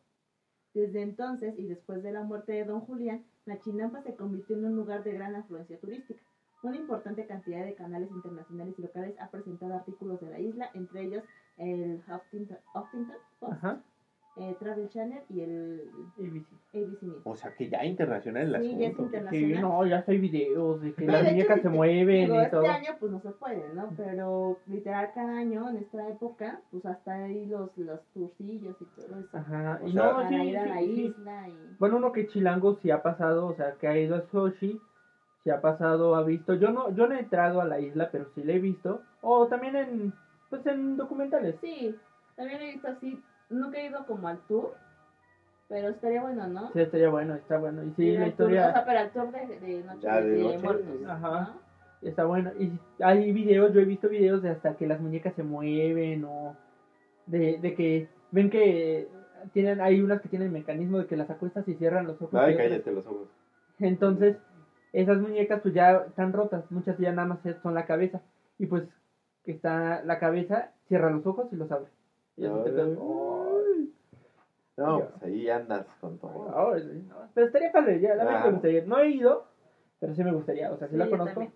Desde entonces y después de la muerte de don Julián, la Chinampa se convirtió en un lugar de gran afluencia turística. Una importante cantidad de canales internacionales y locales ha presentado artículos de la isla, entre ellos el Huffington, Post. Eh, Travel Channel y el ABC. ABC News. O sea, que ya internacional el Sí, ya es asunto. internacional. Sí, no, ya hay videos de que Sí, las de hecho, muñecas se mueven digo, y este todo. año pues no se puede, ¿no? Pero literal cada año en esta época, pues hasta ahí los, los tourcillos y todo eso. Ajá, O y sea, no, Para sí, ir a la sí, sí. isla y... Bueno, uno que chilango sí ha pasado, o sea, que ha ido a Sochi, sí ha pasado, ha visto. Yo no, yo no he entrado a la isla, pero sí la he visto. O también en, pues en documentales. Sí, también he visto así, nunca he ido como al tour, pero estaría bueno, ¿no? Sí, estaría bueno, está bueno. Y sí, la tour, historia o sea, pero al tour de, de Noche Ya, de de, noche, Muertos. Ajá. está bueno. Y hay videos, yo he visto videos de hasta que las muñecas se mueven o de, de que ven que tienen, hay unas que tienen el mecanismo de que las acuestas y cierran los ojos. Ay, cállate los ojos. Entonces, esas muñecas pues ya están rotas, muchas ya nada más son la cabeza. Y pues que está la cabeza, cierra los ojos y los abre. Y así te quedas, "Ay". No, pues ahí andas con todo. Ahora sí, no. Pero estaría padre, ya, la verdad Ah. me gustaría. No he ido, pero sí me gustaría, o sea, sí, Sí, la conozco. también.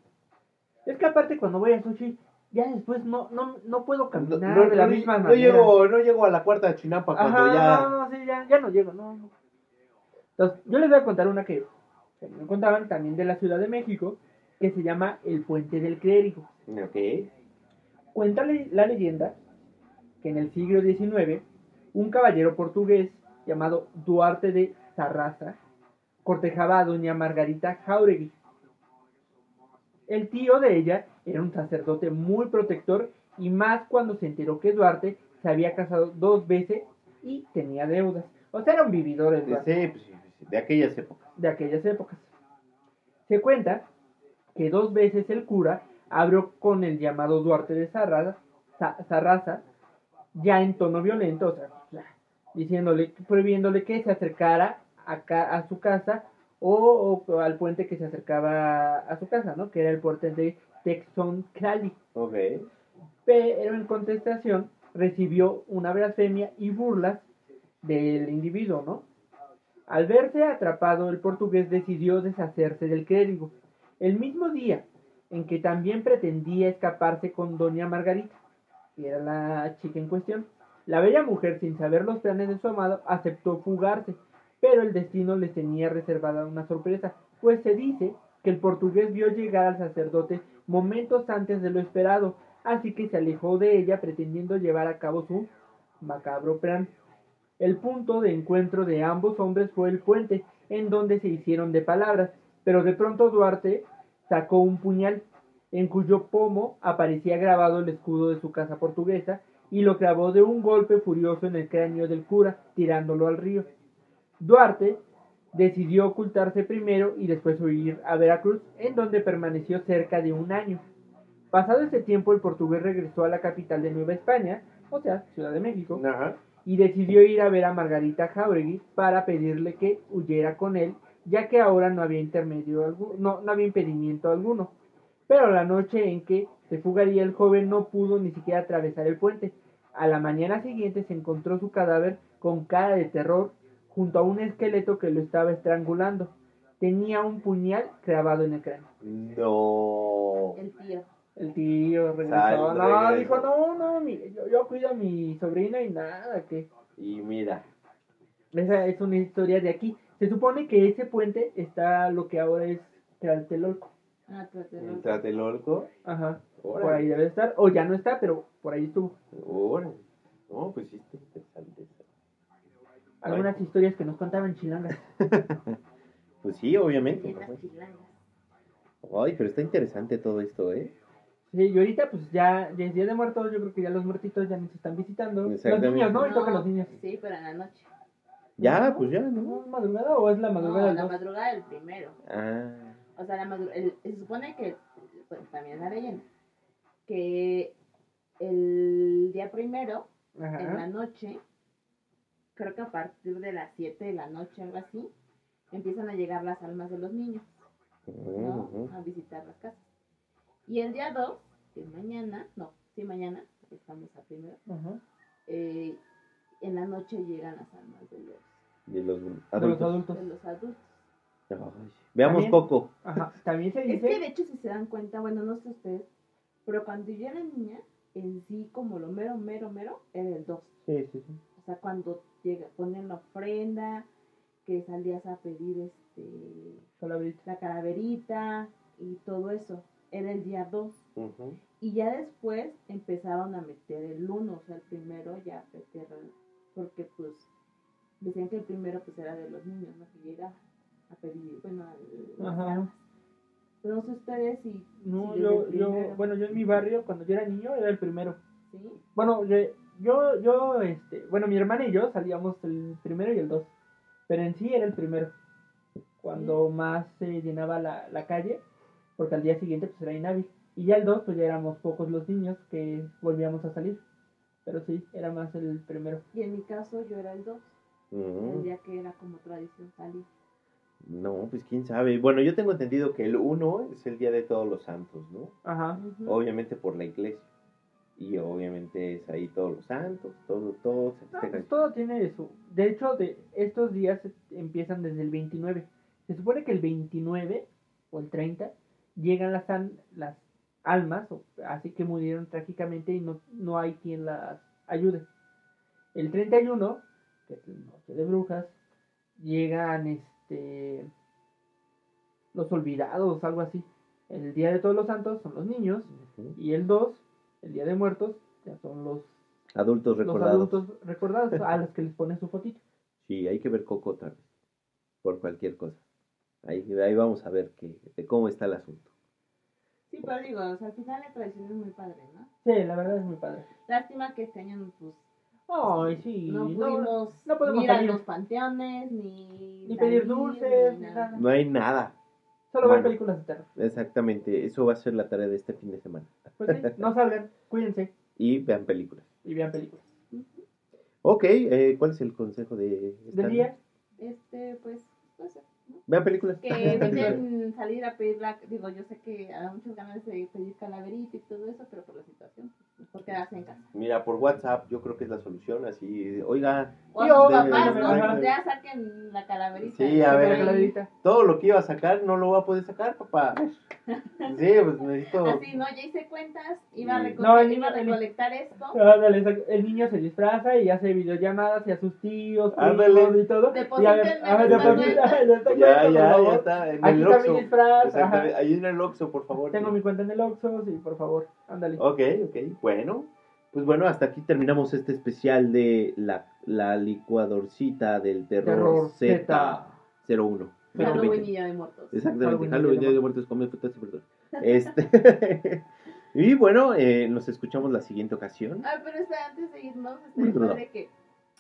Es que aparte cuando voy a sushi, ya después no, no, no puedo caminar no- de la no- misma no manera. llego, no llego a la cuarta chinampa cuando Ajá, ya... no, no, sí, ya, ya no llego, no. Entonces, yo les voy a contar una que, que me contaban también de la Ciudad de México, que se llama el Puente del Clérigo. Ok. Cuenta le- la leyenda que en el siglo XIX, un caballero portugués llamado Duarte de Sarraza cortejaba a doña Margarita Jauregui. El tío de ella era un sacerdote muy protector y más cuando se enteró que Duarte se había casado dos veces y tenía deudas. O sea, era un vividor el Duarte Sí, pues, sí, de aquellas épocas. de aquellas épocas. Se cuenta que dos veces el cura abrió con el llamado Duarte de Sarraza, Sa- Sarraza, ya en tono violento, o sea, diciéndole, prohibiéndole que se acercara a, ca- a su casa o, o al puente que se acercaba a su casa, ¿no? Que era el puente de Texoncali. Ok. Pero en contestación recibió una blasfemia y burlas del individuo, ¿no? Al verse atrapado, el portugués decidió deshacerse del clérigo. El mismo día en que también pretendía escaparse con doña Margarita, era la chica en cuestión, la bella mujer, sin saber los planes de su amado, aceptó fugarse, pero el destino les tenía reservada una sorpresa, pues se dice que el portugués vio llegar al sacerdote momentos antes de lo esperado, así que se alejó de ella pretendiendo llevar a cabo su macabro plan. El punto de encuentro de ambos hombres fue el puente, en donde se hicieron de palabras, pero de pronto Duarte sacó un puñal, en cuyo pomo aparecía grabado el escudo de su casa portuguesa, y lo clavó de un golpe furioso en el cráneo del cura, tirándolo al río. Duarte decidió ocultarse primero y después huir a Veracruz, en donde permaneció cerca de un año. Pasado ese tiempo, el portugués regresó a la capital de Nueva España, o sea, Ciudad de México, Ajá. y decidió ir a ver a Margarita Jauregui para pedirle que huyera con él, ya que ahora no había intermedio alguno, no, no había impedimento alguno. Pero la noche en que se fugaría el joven no pudo ni siquiera atravesar el puente. A la mañana siguiente se encontró su cadáver con cara de terror junto a un esqueleto que lo estaba estrangulando. Tenía un puñal clavado en el cráneo. No. El tío. El tío regresó. Sal, no, dijo, no, no, yo cuido a mi sobrina y nada, que... Y mira. Esa es una historia de aquí. Se supone que ese puente está lo que ahora es Tlatelolco. Ah, te En Tlatelolco. Ajá. Órale. Por ahí debe estar. O ya no está, pero por ahí estuvo. Órale. No, pues sí, está interesante. eso. Algunas historias que nos contaban chilangas. <laughs> Pues sí, obviamente. Ay, pero está interesante todo esto, ¿eh? Sí, y ahorita pues ya, ya es Día de Muertos, yo creo que ya los muertitos ya nos están visitando. Los niños, ¿no? No, tocan los niños. Sí, pero en la noche. Ya, pues ya, ¿no? ¿No es madrugada o es la madrugada No, la dos? madrugada del primero. Ah. O sea, la madru- el- se supone que, pues también es la leyenda, que el día primero, Ajá. en la noche, creo que a partir de las 7 de la noche, algo así, empiezan a llegar las almas de los niños. A visitar las casas. Y el día 2, que es mañana, no, sí, mañana, estamos a primero, Ajá. eh, en la noche llegan las almas de los, De los De los adultos. adultos. de los adultos. Veamos También- Coco. Ajá. También se Es dice... que de hecho, si se dan cuenta, bueno, no sé ustedes, pero cuando yo era niña, en sí, como lo mero, mero, mero, era el 2. Sí, sí, sí. O sea, cuando llega, ponen la ofrenda, que salías a pedir este Calaverita. la calaverita y todo eso, era el día 2. Ujú. Y ya después empezaron a meter el 1, o sea, el primero ya metieron, porque pues decían que el primero pues era de los niños, ¿no? Que llegaba a pedir, bueno, almas. Pero no sé ustedes si... No, si yo, el yo, bueno, yo en mi barrio, cuando yo era niño, era el primero. ¿sí? Bueno, yo, yo, yo, este, bueno, mi hermana y yo salíamos el primero y el dos, pero en sí era el primero, cuando más se llenaba la, la calle, porque al día siguiente pues era inhábil, y ya el dos pues ya éramos pocos los niños que volvíamos a salir, pero sí, era más el primero. Y en mi caso yo era el 2, el Ujú. día que era como tradición salir. No, pues quién sabe. Bueno, yo tengo entendido que el 1 es el Día de Todos los Santos, ¿no? Ajá. Obviamente por la iglesia. Y obviamente es ahí todos los santos, todo, todo se No, festeja. pues todo tiene su... De hecho, de estos días empiezan desde el 29. Se supone que el 29 o el 30 llegan las, an- las almas, o- así que murieron trágicamente y no, no hay quien las ayude. El 31, que es noche de brujas, llegan este los olvidados, algo así. El día de todos los santos son los niños y el 2, el día de muertos, ya son los, Adultos los recordados. adultos recordados a los que les ponen su fotito. Sí, hay que ver Coco otra vez. Por cualquier cosa. Ahí, ahí vamos a ver que, de cómo está el asunto. Sí, pero digo, o sea, al final la tradición es muy padre, ¿no? Sí, la verdad es muy padre. Lástima que este año, pues, Ay, sí. no no- pudimos no podemos ir a salir. los panteones, ni... Ni pedir dulces, ni nada. nada. No hay nada. Solo ver Bueno. películas de terror. Exactamente. Eso va a ser la tarea de este fin de semana. Pues sí, no salgan, cuídense <laughs> Y vean películas. y vean películas. Ok, eh, ¿cuál es el consejo de esta Del día? Este, pues, no sé, ¿no? Vean películas. Que <laughs> eviten salir a pedir la... Digo, yo sé que a muchas ganas de pedir calaverita y todo eso, pero por la situación, mejor quedarse en casa. Mira, por WhatsApp yo creo que es la solución. Así, oiga. O deme- papás, ¿no? deme- Ya saquen la calaverita. Sí, a ver. calaverita. Todo lo que iba a sacar no lo va a poder sacar, papá. <laughs> Sí, pues necesito. Así, ¿no? Ya hice cuentas, iba a, reco- No, el iba a recolectar esto. Ándale, exacto. el niño se disfraza y hace videollamadas y a sus tíos, Ándale. y todo. Y a ver, a ver, deposita- Ya, por ya, ya está. En Aquí el está Oxxo. Exactamente. Ahí en el Oxxo, por favor. Tengo mi cuenta en el Oxxo, sí, por favor. Ándale. Ok, ok. Bueno. Pues bueno, hasta aquí terminamos este especial de la, la licuadorcita del terror, Terror Z 01. Halloween 2020. y Día de Muertos. Exactamente, Halloween, Día de de Muertos, come frutas y verduras. Este. <laughs> y bueno, eh, nos escuchamos la siguiente ocasión. Ah, pero espera, antes de irnos, Muy duro. padre que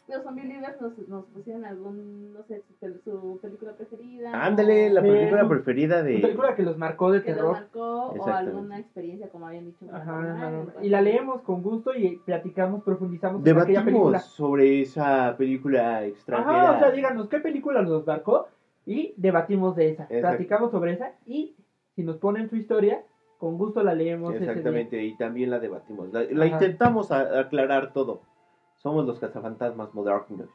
los zombie leaders nos, nos pusieron algún, no sé, su, pel- su película preferida. Ándale, la película preferida de. Una película que los marcó de que terror. marcó o Exactamente. alguna experiencia, como habían dicho. Ajá, y la leemos con gusto y platicamos, profundizamos en aquella película. Debatimos sobre esa película extranjera. Ajá, o sea, díganos qué película nos marcó y debatimos de esa. Exacto. Platicamos sobre esa y si nos ponen su historia, con gusto la leemos. ese día. Exactamente, y también la debatimos. La, la intentamos a- aclarar todo. Somos los cazafantasmas modernos.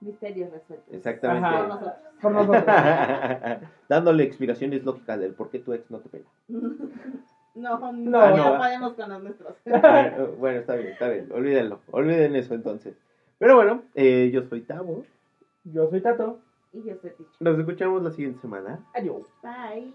Misterios resueltos. Exactamente. Por Ajá. nosotros. Por nosotros. <laughs> Dándole explicaciones lógicas del por qué tu ex no te pela. No, <laughs> no, No, Ah, ya no. podemos con los nuestros. bueno, <laughs> bueno, está bien, está bien. Olvídenlo. Olviden eso entonces. Pero bueno, eh, yo soy Tavo. Yo soy Tato. y yo soy Ticho. Nos escuchamos la siguiente semana. Adiós. Bye.